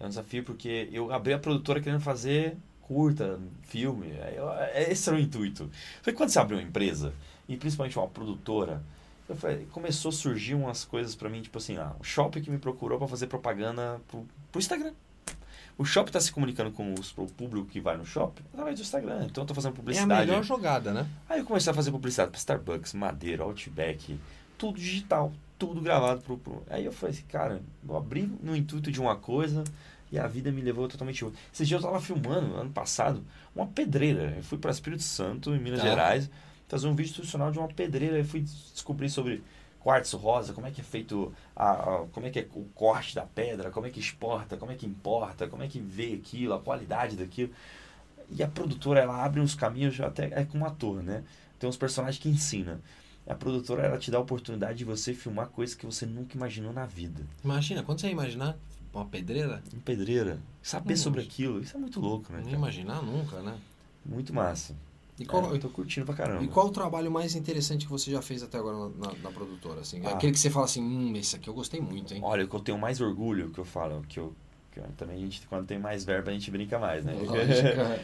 É um desafio porque eu abri a produtora querendo fazer curta, filme. É, esse era o intuito. Foi quando você abre uma empresa, e principalmente uma produtora, falei, começou a surgir umas coisas para mim, tipo assim, ah, o shopping que me procurou para fazer propaganda pro, pro Instagram. O shopping está se comunicando com os, o público que vai no shopping através do Instagram. Então eu tô fazendo publicidade. É a melhor jogada, né? Aí eu comecei a fazer publicidade para Starbucks, Madeira, Outback, tudo digital, tudo gravado pro, pro... Aí eu falei assim, cara, eu abri no intuito de uma coisa, e a vida me levou totalmente outro. Esses dias eu estava filmando, ano passado, uma pedreira. Eu fui para Espírito Santo, em Minas tá. Gerais, fazer um vídeo institucional de uma pedreira. Eu fui descobrir sobre quartzo rosa, como é que é feito, a, a, como é que é o corte da pedra, como é que exporta, como é que importa, como é que vê aquilo, a qualidade daquilo. E a produtora, ela abre uns caminhos, até é com um ator, né? Tem uns personagens que ensina. A produtora, ela te dá a oportunidade de você filmar coisas que você nunca imaginou na vida. Imagina, quando você ia imaginar uma pedreira? Uma pedreira. Saber sobre aquilo, isso é muito louco, né? Não imaginar nunca, né? Muito massa. E qual, é, eu tô curtindo pra caramba. E qual o trabalho mais interessante que você já fez até agora na, na, na produtora? Assim? Ah. Aquele que você fala assim, hum, esse aqui eu gostei muito, hein? Olha, o que eu tenho mais orgulho, que eu falo, que eu, que eu também a gente, quando tem mais verba, a gente brinca mais, né? *laughs*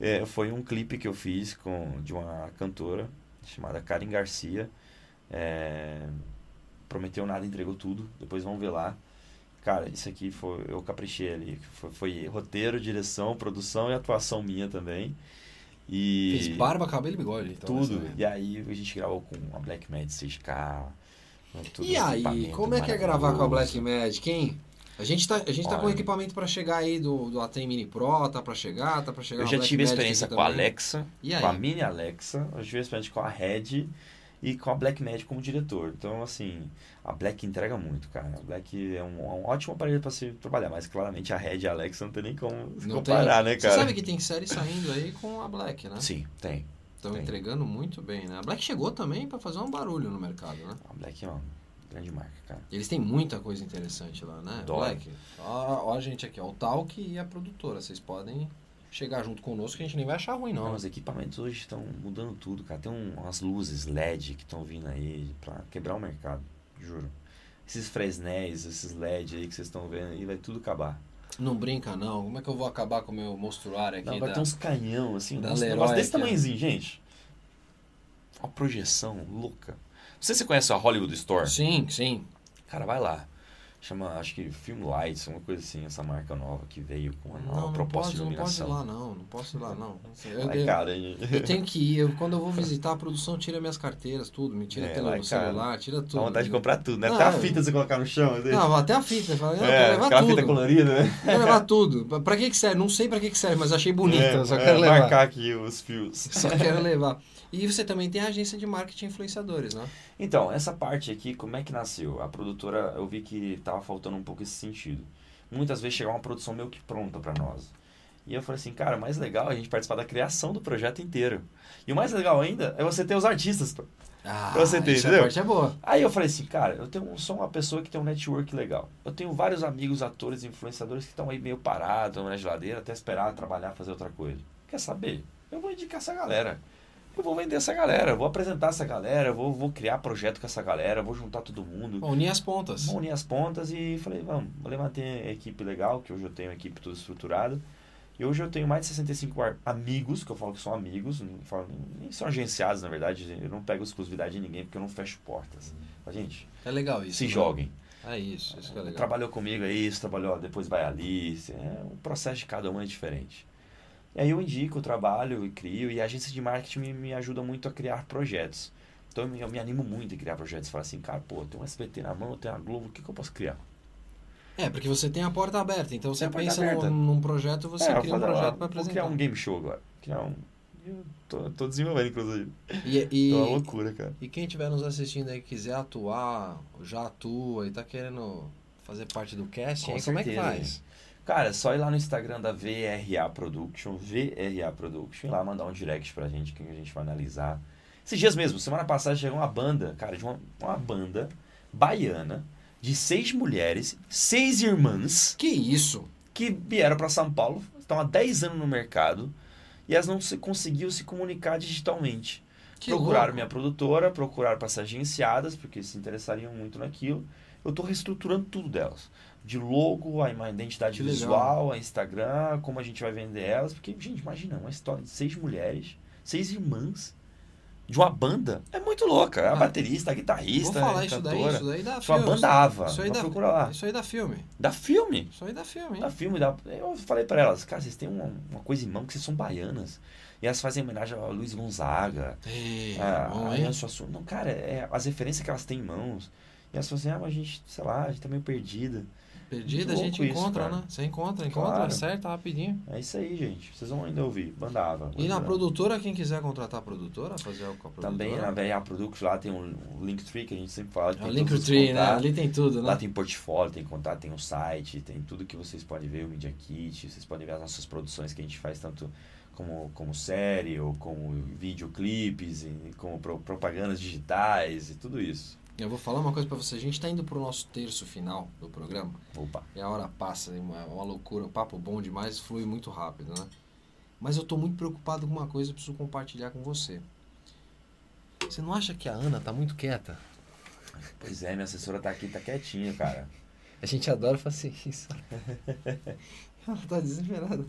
é, foi um clipe que eu fiz com, de uma cantora chamada Karen Garcia. É, prometeu nada, entregou tudo. Depois vamos ver lá. Cara, isso aqui foi. Eu caprichei ali. Foi, foi roteiro, direção, produção e atuação minha também. E. Fez barba, cabelo e bigode. Então, tudo. E aí a gente gravou com a Black Mad 6K. E aí, como é que é gravar com a Black Magic, hein? A gente tá, a gente tá com equipamento para chegar aí do, do Atem Mini Pro, tá para chegar, tá para chegar Eu já tive experiência com a Alexa, com a Mini Alexa, eu tive experiência com a Red e com a Black Magic como diretor. Então, assim, a Black entrega muito, cara. A Black é um, é um ótimo aparelho para se trabalhar, mas claramente a Red e a Alexa não tem nem como não comparar, tem. né, cara? Você sabe que tem série saindo aí com a Black, né? Sim, tem. Estão entregando muito bem, né? A Black chegou também para fazer um barulho no mercado, né? A Black é uma grande marca, cara. Eles têm muita coisa interessante lá, né? Adoro. Black, ó, ó a gente aqui, ó, o Talk e a produtora. Vocês podem chegar junto conosco que a gente nem vai achar ruim, não. Não, os equipamentos hoje estão mudando tudo, cara. Tem um- umas luzes LED que estão vindo aí pra quebrar o mercado, juro. Esses Fresnéis, esses LED aí que vocês estão vendo aí, vai tudo acabar. Não brinca, não. Como é que eu vou acabar com o meu mostruário aqui? Não, vai da- ter uns canhão, assim, da uns Leroy negócio desse tamanhozinho, gente. Uma projeção louca. Não sei se você conhece a Hollywood Store. Sim, sim. Cara, vai lá. Chama, acho que Film Lights, uma coisa assim, essa marca nova que veio com uma nova Não, não proposta posso, de não posso ir iluminação. lá, não. Não posso ir lá, não. *laughs* Assim, Eu, Ai, cara, eu tenho que ir. Eu, *laughs* quando eu vou visitar a produção, tira minhas carteiras, tudo. Me tira É, pelo cara, celular, tira tudo. dá vontade de comprar tudo, né? Não, Até a fita você colocar no chão. assim. Não, até a fita. eu é, quero levar tudo. fita colorida, né? Quero levar tudo. Pra- que que serve? Não sei pra que que serve, mas achei bonita. É, só é, quero levar. marcar aqui os fios. Só quero *laughs* levar. E você também tem a agência de marketing influenciadores, né? Então, essa parte aqui, como é que nasceu? A produtora, eu vi que tava faltando um pouco esse sentido. Muitas vezes chegava uma produção meio que pronta para nós. E eu falei assim, cara, o mais legal é a gente participar da criação do projeto inteiro. E o mais legal ainda é você ter os artistas. pô. Ah, Pra você ter, isso entendeu? Parte é boa. Aí eu falei assim, cara, eu tenho, sou uma pessoa que tem um network legal. Eu tenho vários amigos, atores, influenciadores que estão aí meio parados, na geladeira, até esperar trabalhar, fazer outra coisa. Quer saber? Eu vou indicar essa galera. Eu vou vender essa galera, eu vou apresentar essa galera, eu vou, vou criar projeto com essa galera, vou juntar todo mundo. Bom, unir as pontas. Vou unir as pontas e falei, vamos, eu levantei a equipe legal, que hoje eu tenho a equipe toda estruturada. E hoje eu tenho mais de 65 ar- amigos, que eu falo que são amigos, não falo, nem são agenciados, na verdade. Eu não pego exclusividade de ninguém porque eu não fecho portas. Mas, gente, É legal isso. se né? joguem. É isso, isso que é legal. Trabalhou comigo, é isso, trabalhou, depois vai ali. É, o processo de cada um é diferente. E aí eu indico o trabalho e crio, e a agência de marketing me, me ajuda muito a criar projetos. Então eu me, eu me animo muito em criar projetos. Falar assim, cara, pô, tem um SBT na mão, tem a Globo, o que, que eu posso criar? É, porque você tem a porta aberta. Então você pensa num, num projeto, você É, cria um projeto para Vou criar apresentar. um game show agora. Criar um. Eu tô, tô desenvolvendo, inclusive. E, e, Tô uma loucura, cara. e quem estiver nos assistindo aí quiser atuar, já atua e tá querendo fazer parte do casting, Com aí como é que faz? Cara, é só ir lá no Instagram da VRA Production, VRA Production, e lá mandar um direct pra gente que a gente vai analisar. Esses dias mesmo, semana passada chegou uma banda, cara, de uma, uma banda baiana de seis mulheres, seis irmãs, Que isso? que vieram para São Paulo, estão há 10 anos no mercado, e elas não se, conseguiam se comunicar digitalmente. Que procuraram louco. minha produtora, procuraram para ser agenciadas, porque se interessariam muito naquilo. Eu estou reestruturando tudo delas. De logo, a identidade Que legal. visual, a Instagram, como a gente vai vender elas. Porque, gente, imagina, uma história de seis mulheres, seis irmãs, de uma banda. É muito louca. A Ah, baterista, a guitarrista, Vou falar a isso daí, cantora. isso daí dá é filme. banda Ava. Isso aí dá, procurar lá. isso aí dá filme. Dá filme. Isso aí dá filme, hein? Da filme, da... eu falei pra elas, cara, vocês têm uma, uma coisa em mão que vocês são baianas. E elas fazem homenagem a Luiz Gonzaga, Ei, a, bom, a. Não, cara, é as referências que elas têm em mãos. E elas falam assim, ah, mas a gente, sei lá, a gente tá meio perdida. Perdida a gente isso, encontra, cara. né? Você encontra, encontra, Claro. acerta rapidinho. É isso aí, gente. Vocês vão ainda ouvir. Banda Ava. E na produtora, quem quiser contratar a produtora, fazer algo com a produtora. Também na VRA Products lá tem um, um Linktree que a gente sempre fala. É o Linktree, né? Ali tem tudo, né? Lá tem portfólio, tem contato, tem um site, tem tudo que vocês podem ver, o Media Kit, vocês podem ver as nossas produções que a gente faz tanto como, como série ou como videoclipes, e como pro- propagandas digitais e tudo isso. Eu vou falar uma coisa pra você. A gente tá indo pro nosso terço final do programa. Opa. E a hora passa, é uma, uma loucura, um papo bom demais, flui muito rápido, né? Mas eu tô muito preocupado com uma coisa, eu preciso compartilhar com você. Você não acha que a Ana tá muito quieta? Pois é, minha assessora tá aqui, tá quietinha, cara. A gente adora fazer isso. *laughs* Ela tá desesperada.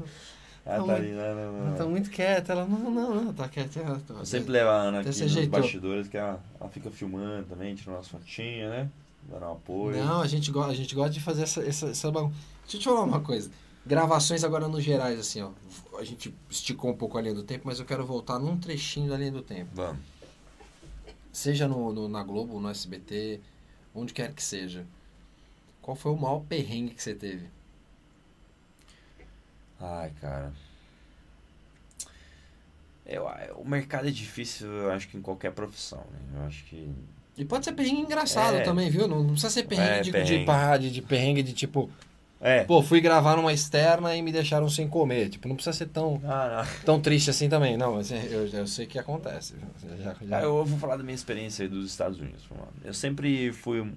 Ela Não, tá ali, não, não, Ela tá não. muito quieta. Ela, não, não, não, tá quieta. Ela tá... Eu sempre levo a Ana aqui nos ajeitou. bastidores, que ela, ela fica filmando também, tirando umas fotinhas, né? Dando um apoio. Não, a gente, go a gente gosta de fazer essa, essa, essa bagun- Deixa eu te falar uma coisa. Gravações agora nos gerais, assim, ó. A gente esticou um pouco a linha do tempo, mas eu quero voltar num trechinho da linha do tempo. Vamos. Seja no, no- na Globo, no SBT, onde quer que seja. Qual foi o maior perrengue que você teve? Ai, cara. Eu, o mercado é difícil, eu acho que em qualquer profissão, né? Eu acho que. E pode ser perrengue engraçado É. também, viu? Não, não precisa ser perrengue, É, de, perrengue. De, pá, de, de perrengue de tipo. É. Pô, fui gravar numa externa e me deixaram sem comer. Tipo, não precisa ser tão, Ah, tão triste assim também. Não, mas é, eu, eu sei que acontece. Já, já- eu vou falar da minha experiência dos Estados Unidos. Eu sempre fui, um-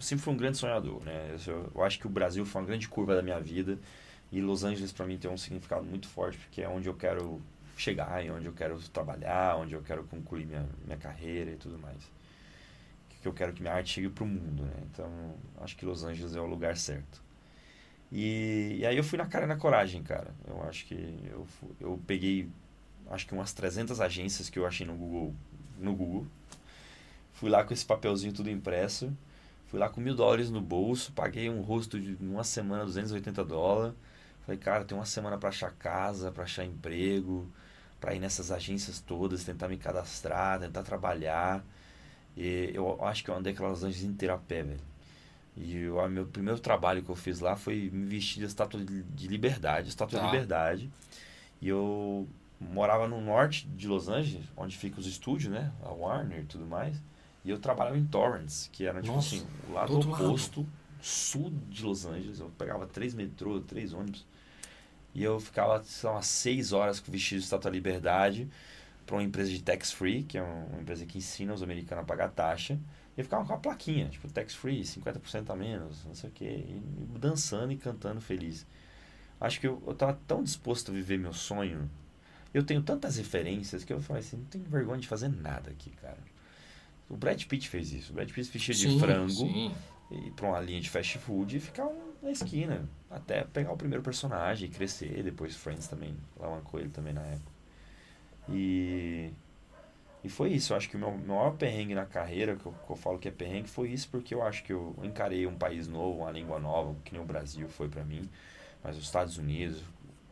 sempre fui um grande sonhador, né? Eu, eu acho que o Brasil foi uma grande curva da minha vida e Los Angeles para mim tem um significado muito forte porque é onde eu quero chegar, é onde eu quero trabalhar, onde eu quero concluir minha, minha carreira e tudo mais. Que eu quero que minha arte chegue pro mundo, né? Então, acho que Los Angeles é o lugar certo. E, e aí eu fui na cara e na coragem, cara. Eu acho que eu, eu peguei, acho que umas 300 agências que eu achei no Google, no Google. Fui lá com esse papelzinho tudo impresso. Fui lá com mil dólares no bolso, paguei um rosto de uma semana 280 dólares. Falei, cara, tem uma semana para achar casa, para achar emprego, para ir nessas agências todas, tentar me cadastrar, tentar trabalhar. E eu acho que eu andei aquelas Angeles inteira a pé, velho. E o meu primeiro trabalho que eu fiz lá foi me vestir de estátua de de liberdade, estátua Tá. de liberdade. E eu morava no norte de Los Angeles, onde fica os estúdios, né? A Warner e tudo mais. E eu trabalhava em Torrance, que era tipo Nossa, assim, o lado do outro lado. Sul de Los Angeles. Eu pegava três metrô, três ônibus. E eu ficava, sei lá, umas seis horas com vestido de estátua da liberdade para uma empresa de tax free, que é um- uma empresa que ensina os americanos a pagar taxa. E eu ficava com a plaquinha, tipo, tax free, 50% a menos, não sei o quê. E dançando e cantando feliz. Acho que eu, eu tava tão disposto a viver meu sonho. Eu tenho tantas referências que eu falei assim, não tenho vergonha de fazer nada aqui, cara. O Brad Pitt fez isso. O Brad Pitt vestia de frango sim. Ir pra uma linha de fast food e ficar um- na esquina. Até pegar o primeiro personagem e crescer. Depois Friends também. Com ele também na época. E. E foi isso. Eu acho que o meu maior perrengue na carreira, que eu, que eu falo que é perrengue, foi isso porque eu acho que eu encarei um país novo, uma língua nova, que nem o Brasil foi pra mim. Mas os Estados Unidos,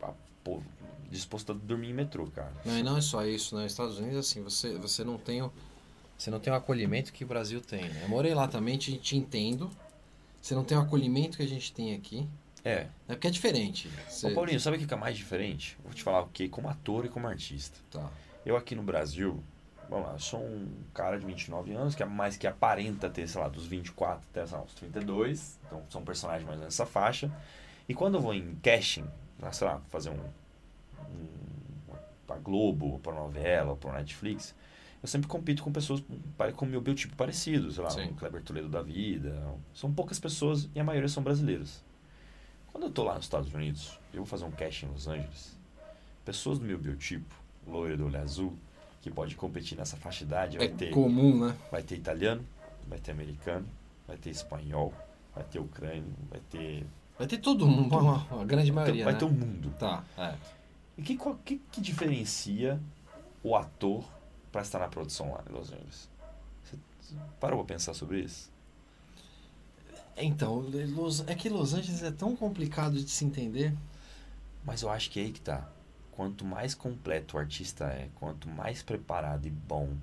a- pô, disposto a dormir em metrô, cara. Não, e não é só isso, né? Estados Unidos, assim, você, você não tem o, você não tem o acolhimento que o Brasil tem, né? Eu morei lá também, te, te entendo. Você não tem o acolhimento que a gente tem aqui. É. É porque é diferente. Você, Ô Paulinho, sabe o que é mais diferente? Vou te falar o que como ator e como artista. Tá. Eu aqui no Brasil, vamos lá, eu sou um cara de 29 anos, que é mais que aparenta ter, sei lá, dos 24 até sei lá, uns 32. Então são personagens mais nessa faixa. E quando eu vou em casting, sei lá, fazer um, um pra Globo, pra novela, pra Netflix, eu sempre compito com pessoas com meu biotipo parecido, sei lá, Sim. o Kleber Toledo da vida. São poucas pessoas e a maioria são brasileiras. Quando eu tô lá nos Estados Unidos, eu vou fazer um casting em Los Angeles, pessoas do meu biotipo, loira do olho azul, que pode competir nessa faixa de idade, vai É ter, comum, né? vai ter italiano, vai ter americano, vai ter espanhol, vai ter ucrânio, vai ter. Vai ter todo mundo, uma, uma grande maioria, vai né? ter um mundo. Tá, é. E que, qual- que, que diferencia o ator para estar na produção lá em Los Angeles? Você parou pra pensar sobre isso? Então, é que Los Angeles é tão complicado de se entender. Mas eu acho que é aí que tá. Quanto mais completo o artista é, quanto mais preparado e bom,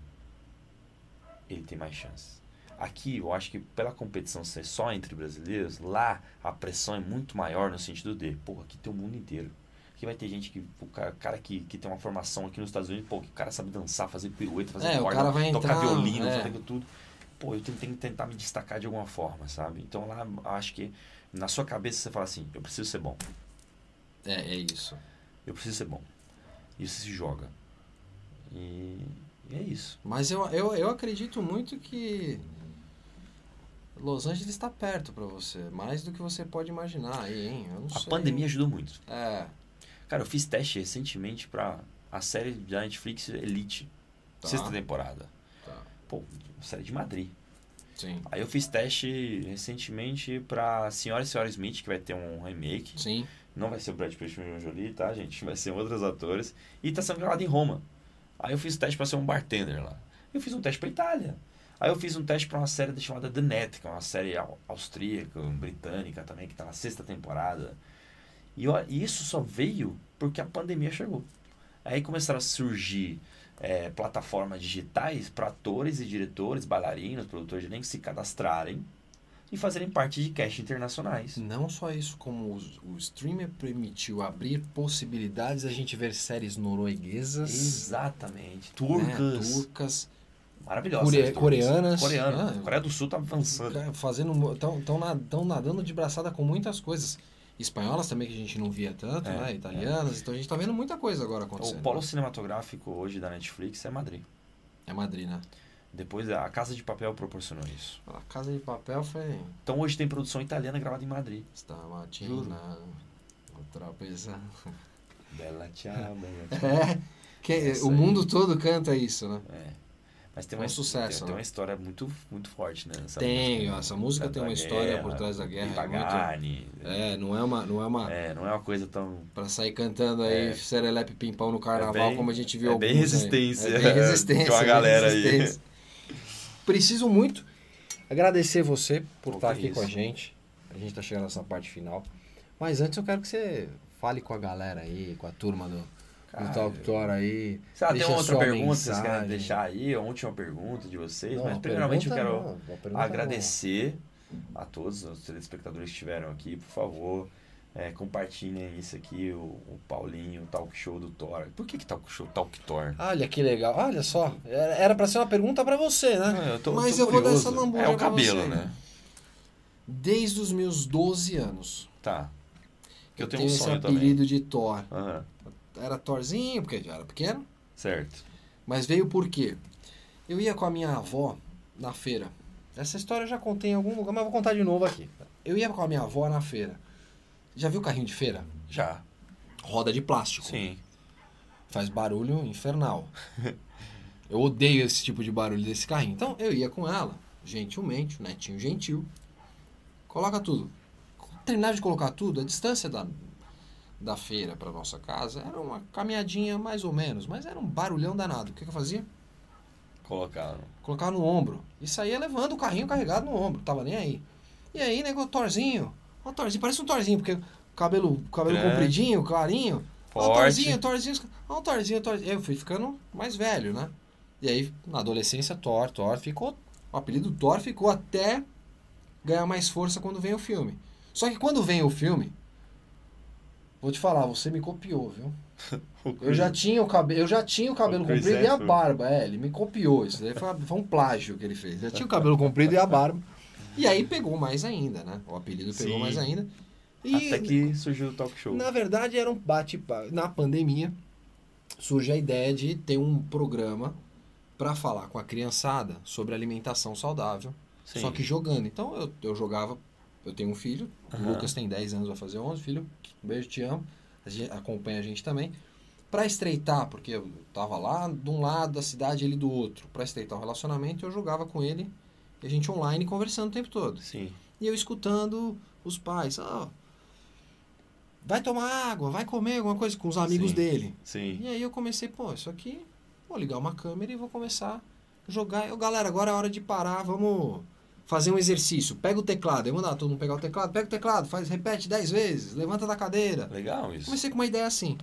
ele tem mais chance. Aqui, eu acho que pela competição ser só entre brasileiros, lá a pressão é muito maior no sentido de, pô, aqui tem o mundo inteiro. Aqui vai ter gente que, o cara, cara que, que tem uma formação aqui nos Estados Unidos, pô, que o cara sabe dançar, fazer pirueta, fazer É, corda, tocar entrar, violino, é. fazer tudo. Pô, eu tenho, que tentar me destacar de alguma forma, sabe? Então lá, acho que na sua cabeça você fala assim, eu preciso ser bom. É, é isso. Eu preciso ser bom. E você se joga. E, e é isso. Mas eu, eu, eu acredito muito que Los Angeles está perto para você, mais do que você pode imaginar aí, hein? A sei. pandemia ajudou muito. É, Cara, eu fiz teste recentemente pra a série da Netflix Elite. Tá. Sexta temporada. tá. Pô, série de Madrid. Sim. Aí eu fiz teste recentemente pra Senhora e Senhora Smith, que vai ter um remake. Sim. Não vai ser o Brad Pitt e o Jolie, tá, gente? Vai ser outros atores. E tá sendo gravado em Roma. Aí eu fiz teste pra ser um bartender lá. Eu fiz um teste pra Itália. Aí eu fiz um teste pra uma série chamada The Net, que é uma série au- austríaca, britânica também, que tá na sexta temporada. E ó, e isso só veio porque a pandemia chegou. Aí começaram a surgir é, plataformas digitais para atores e diretores, bailarinos, produtores de elenco se cadastrarem e fazerem parte de cast internacionais. Não só isso, como os- o, streamer permitiu abrir possibilidades a gente ver séries norueguesas, Exatamente. né, Turcas. turcas, Maravilhosas. Core- coreanas. Coreanas. Ah. Coreia do Sul tá avançando. Fazendo, tão, tão, tão nadando de braçada com muitas coisas. Espanholas também que a gente não via tanto, É, né? Italianas. Então a gente tá vendo muita coisa agora acontecendo. O polo cinematográfico hoje da Netflix é Madrid. É Madrid, né? Depois a Casa de Papel proporcionou isso. A Casa de Papel foi Então hoje tem produção italiana gravada em Madrid. Stamattina, outra pessoa. Bella ciao, bella *laughs* É, que, É isso o aí. mundo todo canta isso, né? É. Mas tem É uma, um sucesso, tem, né? tem uma história muito, muito forte, né? Nessa Tem, música. essa música Da- tem uma história guerra, por trás da guerra, Di é muito- Pagani. É, não é uma, não é uma É, não é uma coisa tão. pra sair cantando aí É. serelepe pimpão no carnaval É bem- como a gente viu é bem alguns aí. resistência. É bem *laughs* resistência. Tem uma bem galera aí. Preciso muito agradecer você por Pô, estar aqui com a isso. gente. A gente tá chegando nessa parte final. Mas antes eu quero que você fale com a galera aí, com a turma do, do Cara, Talk Tour aí. Sei lá, tem outra pergunta que vocês querem deixar aí? A última pergunta de vocês. Não, mas primeiramente eu quero não, agradecer a todos os telespectadores que estiveram aqui. Por favor, é, compartilhem isso aqui, o, o Paulinho, o Talk Show do Thor. Por que, que Talk Show Talk Thor? não. Olha que legal. Olha só, era pra ser uma pergunta pra você, né? Ah, eu tô- Mas tô eu vou dar essa lambuja É o cabelo, você. né? Desde os meus 12 anos. Tá. Eu, Eu tenho um tenho sonho esse apelido de Thor. Aham, Era Thorzinho, porque já era pequeno. certo. Mas veio por quê? Eu ia com a minha avó na feira. Essa história eu já contei em algum lugar, mas vou contar de novo aqui. Eu ia com a minha avó na feira. Já viu carrinho de feira? Já. Roda de plástico. Sim. Faz barulho infernal. *laughs* Eu odeio esse tipo de barulho desse carrinho. Então eu ia com ela, gentilmente, o netinho gentil. Coloca tudo. Terminar de colocar tudo, a distância da, da feira para nossa casa era uma caminhadinha mais ou menos, mas era um barulhão danado. O que, que eu fazia? Colocaram. Colocava no ombro. E saía levando o carrinho carregado no ombro, tava nem aí. E aí, nego, Thorzinho. Ó, Thorzinho, parece um Thorzinho, porque cabelo, cabelo Grande. compridinho, clarinho. Ó, Forte. Thorzinho, Thorzinho. Ó, Thorzinho, Thorzinho. Eu fui ficando mais velho, né? E aí, na adolescência, Thor, Thor ficou. O apelido Thor ficou até ganhar mais força quando vem o filme. Só que quando vem o filme, vou te falar, você me copiou, viu? *laughs* Eu já tinha o cabelo, eu já tinha o cabelo O comprido e a barba, é, ele me copiou. Isso daí foi, foi um plágio que ele fez. Já tinha o cabelo comprido e a barba. E aí pegou mais ainda, né? O apelido pegou Sim. mais ainda. E Até que surgiu o Talk Show. na verdade era um bate na pandemia surge a ideia de ter um programa para falar com a criançada sobre alimentação saudável, Sim. só que jogando. Então eu, eu jogava, eu tenho um filho, o Aham. Lucas tem 10 anos, vai fazer 11, filho, um beijo, te amo. A gente, acompanha a gente também. Para estreitar, porque eu tava lá de um lado da cidade, ele do outro. Para estreitar o relacionamento, eu jogava com ele e a gente online conversando o tempo todo. Sim. E eu escutando os pais, ah, vai tomar água, vai comer alguma coisa com os amigos Sim. dele. Sim. E aí eu comecei, pô, isso aqui, vou ligar uma câmera e vou começar a jogar. Eu, galera, agora é hora de parar, vamos fazer um exercício. Pega o teclado, eu mandar todo mundo pegar o teclado, pega o teclado, faz, repete 10 vezes, levanta da cadeira. Legal isso. Comecei com uma ideia assim.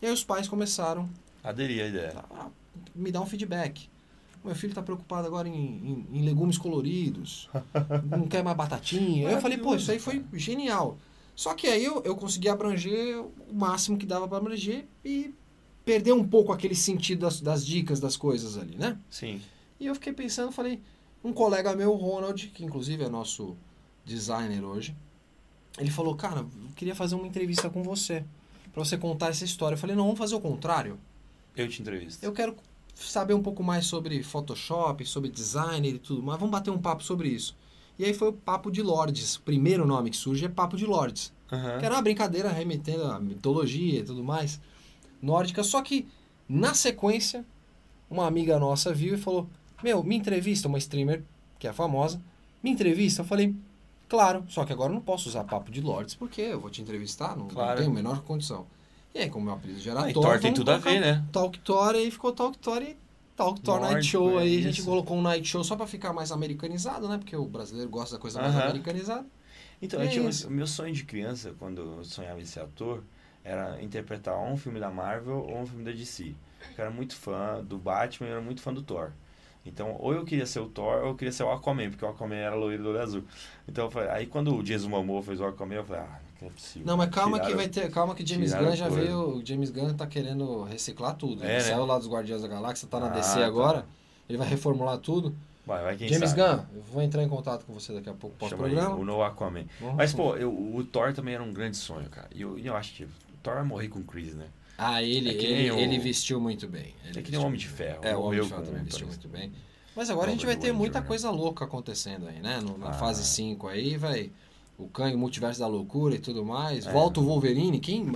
E aí os pais começaram Aderi à ideia. a me dar um feedback. Meu filho está preocupado agora em, em- em legumes coloridos, *laughs* não quer mais batatinha. Aí eu falei, pô, isso aí foi genial. Só que aí eu, eu consegui abranger o máximo que dava para abranger e perder um pouco aquele sentido das, das dicas das coisas ali, né? Sim. E eu fiquei pensando, falei, um colega meu, Ronald, que inclusive é nosso designer hoje, ele falou, cara, eu queria fazer uma entrevista com você, para você contar essa história. Eu falei, não, vamos fazer o contrário. Eu te entrevisto. Eu quero saber um pouco mais sobre Photoshop, sobre design e tudo mais. Vamos bater um papo sobre isso. E aí foi o Papo de Lords. O primeiro nome que surge é Papo de Lords. Aham. Que era uma brincadeira remetendo à mitologia e tudo mais nórdica. Só que, na sequência, uma amiga nossa viu e falou: Meu, me entrevista, uma streamer que é famosa. Me entrevista. Eu falei: Claro, só que agora eu não posso usar Papo de Lords porque eu vou te entrevistar, não, não Claro. tenho a menor condição. E aí, como meu apelido já era Ah, Thor, tem tudo a ver, né? Talk Thor aí ficou Talk Thor e Talk Thor Night Show é aí. A gente isso. colocou um Night Show só pra ficar mais americanizado, né? Porque o brasileiro gosta da coisa mais Aham. americanizada. Então, é tinha, isso. o meu sonho de criança, quando eu sonhava em ser ator, era interpretar ou um filme da Marvel ou um filme da DC. Eu era muito fã do Batman e era muito fã do Thor. Então, ou eu queria ser o Thor ou eu queria ser o Aquaman, porque o Aquaman era loiro do olho azul. Então, eu falei, aí quando o Jason Momoa fez o Aquaman, eu falei, ah, não é possível. Não, mas calma que Tiraram- vai ter. Calma que James tiraram Gunn já veio. O James Gunn tá querendo reciclar tudo. É, ele né? saiu lá dos Guardiões da Galáxia, tá na Ah, DC tá. agora. Ele vai reformular tudo. Vai, vai quem James sabe. Gunn, eu vou entrar em contato com você daqui a pouco pós-programa. o No Aquaman. Vamos- Mas, pô, eu- o Thor também era um grande sonho, cara. E eu, eu acho que o Thor vai morrer com Chris, né? Ah, ele, É ele, o- ele vestiu muito bem. Ele É que nem o Homem de. Ferro. É, o Homem de Ferro também o vestiu muito bem. Mas agora a gente vai ter muita coisa louca acontecendo aí, né? No- na Ah. fase 5 aí, vai o Kang, Multiverso da Loucura e tudo mais. É. Volta o Wolverine. Quem...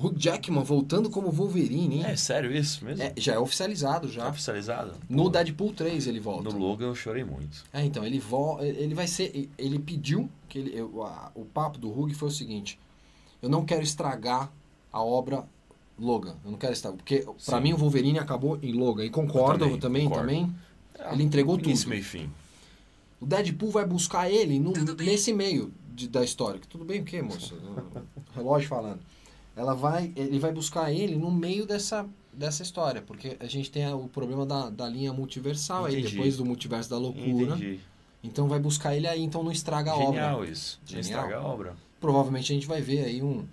Hugh Jackman voltando como Wolverine, hein? É sério isso mesmo? É, já é oficializado já. oficializado? No Pô, Deadpool 3 ele volta. No Logan eu chorei muito. É, então, ele, vo ele vai ser. Ele pediu que ele, eu- a- o papo do Hug foi o seguinte: eu não quero estragar a obra Logan. Eu não quero estragar. Porque pra Sim. mim o Wolverine acabou em Logan. E concordo Eu também, também, também. concordo. Ele entregou tudo. meio e fim. O Deadpool vai buscar ele no- nesse meio de- da história. Tudo bem o quê, moça? *laughs* Relógio falando. Ela vai, ele vai buscar ele no meio dessa, dessa história. Porque a gente tem o problema da, da linha multiversal aí, Entendi. depois do multiverso da loucura. Entendi. Então vai buscar ele aí, então não estraga a Genial obra. isso. Não Genial. estraga a obra. Provavelmente a gente vai ver aí um,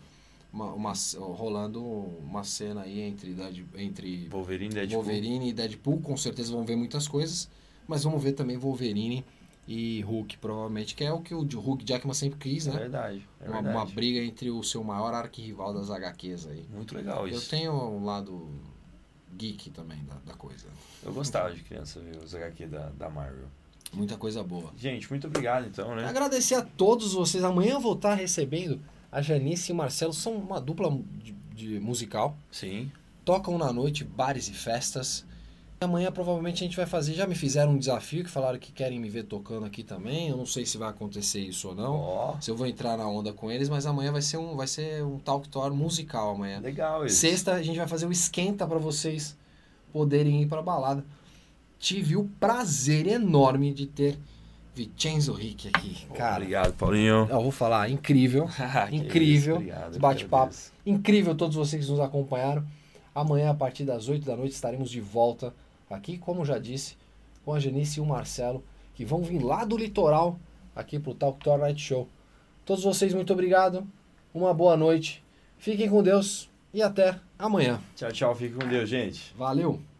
uma, uma- rolando uma cena aí entre, Dead- entre Wolverine e Deadpool. Wolverine e Deadpool. Com certeza vão ver muitas coisas, mas vamos ver também Wolverine e Hulk, provavelmente, que é o que o Hulk Jackman sempre quis, É né? verdade. É uma, verdade. uma briga entre o seu maior arquirrival das HQs aí. Muito legal Eu isso. tenho um lado geek também da, da coisa. Eu gostava de criança ver os HQ da, da Marvel. Muita coisa boa. Gente, muito obrigado então, né? Agradecer a todos vocês. Amanhã eu vou estar recebendo a Janice e o Marcelo. São uma dupla de, de musical. Sim. Tocam na noite, bares e festas. Amanhã provavelmente a gente vai fazer. Já me fizeram um desafio que falaram que querem me ver tocando aqui também. Eu não sei se vai acontecer isso ou não. Ó, Se eu vou entrar na onda com eles, mas amanhã vai ser um, vai ser um talk tour musical amanhã. legal isso. Sexta a gente vai fazer o esquenta para vocês poderem ir para balada. Tive o prazer enorme de ter Vincenzo Rick aqui, cara. Obrigado, Paulinho. Eu vou falar, incrível. *laughs* Que Incrível. isso, bate-papo. Incrível todos vocês que nos acompanharam. Amanhã, a partir das 8 da noite, estaremos de volta aqui, como já disse, com a Genice e o Marcelo, que vão vir lá do litoral aqui pro Talk Tour Night Show. Todos vocês, muito obrigado. Uma boa noite. Fiquem com Deus e até amanhã. Tchau, tchau. Fique com Deus, gente. Valeu!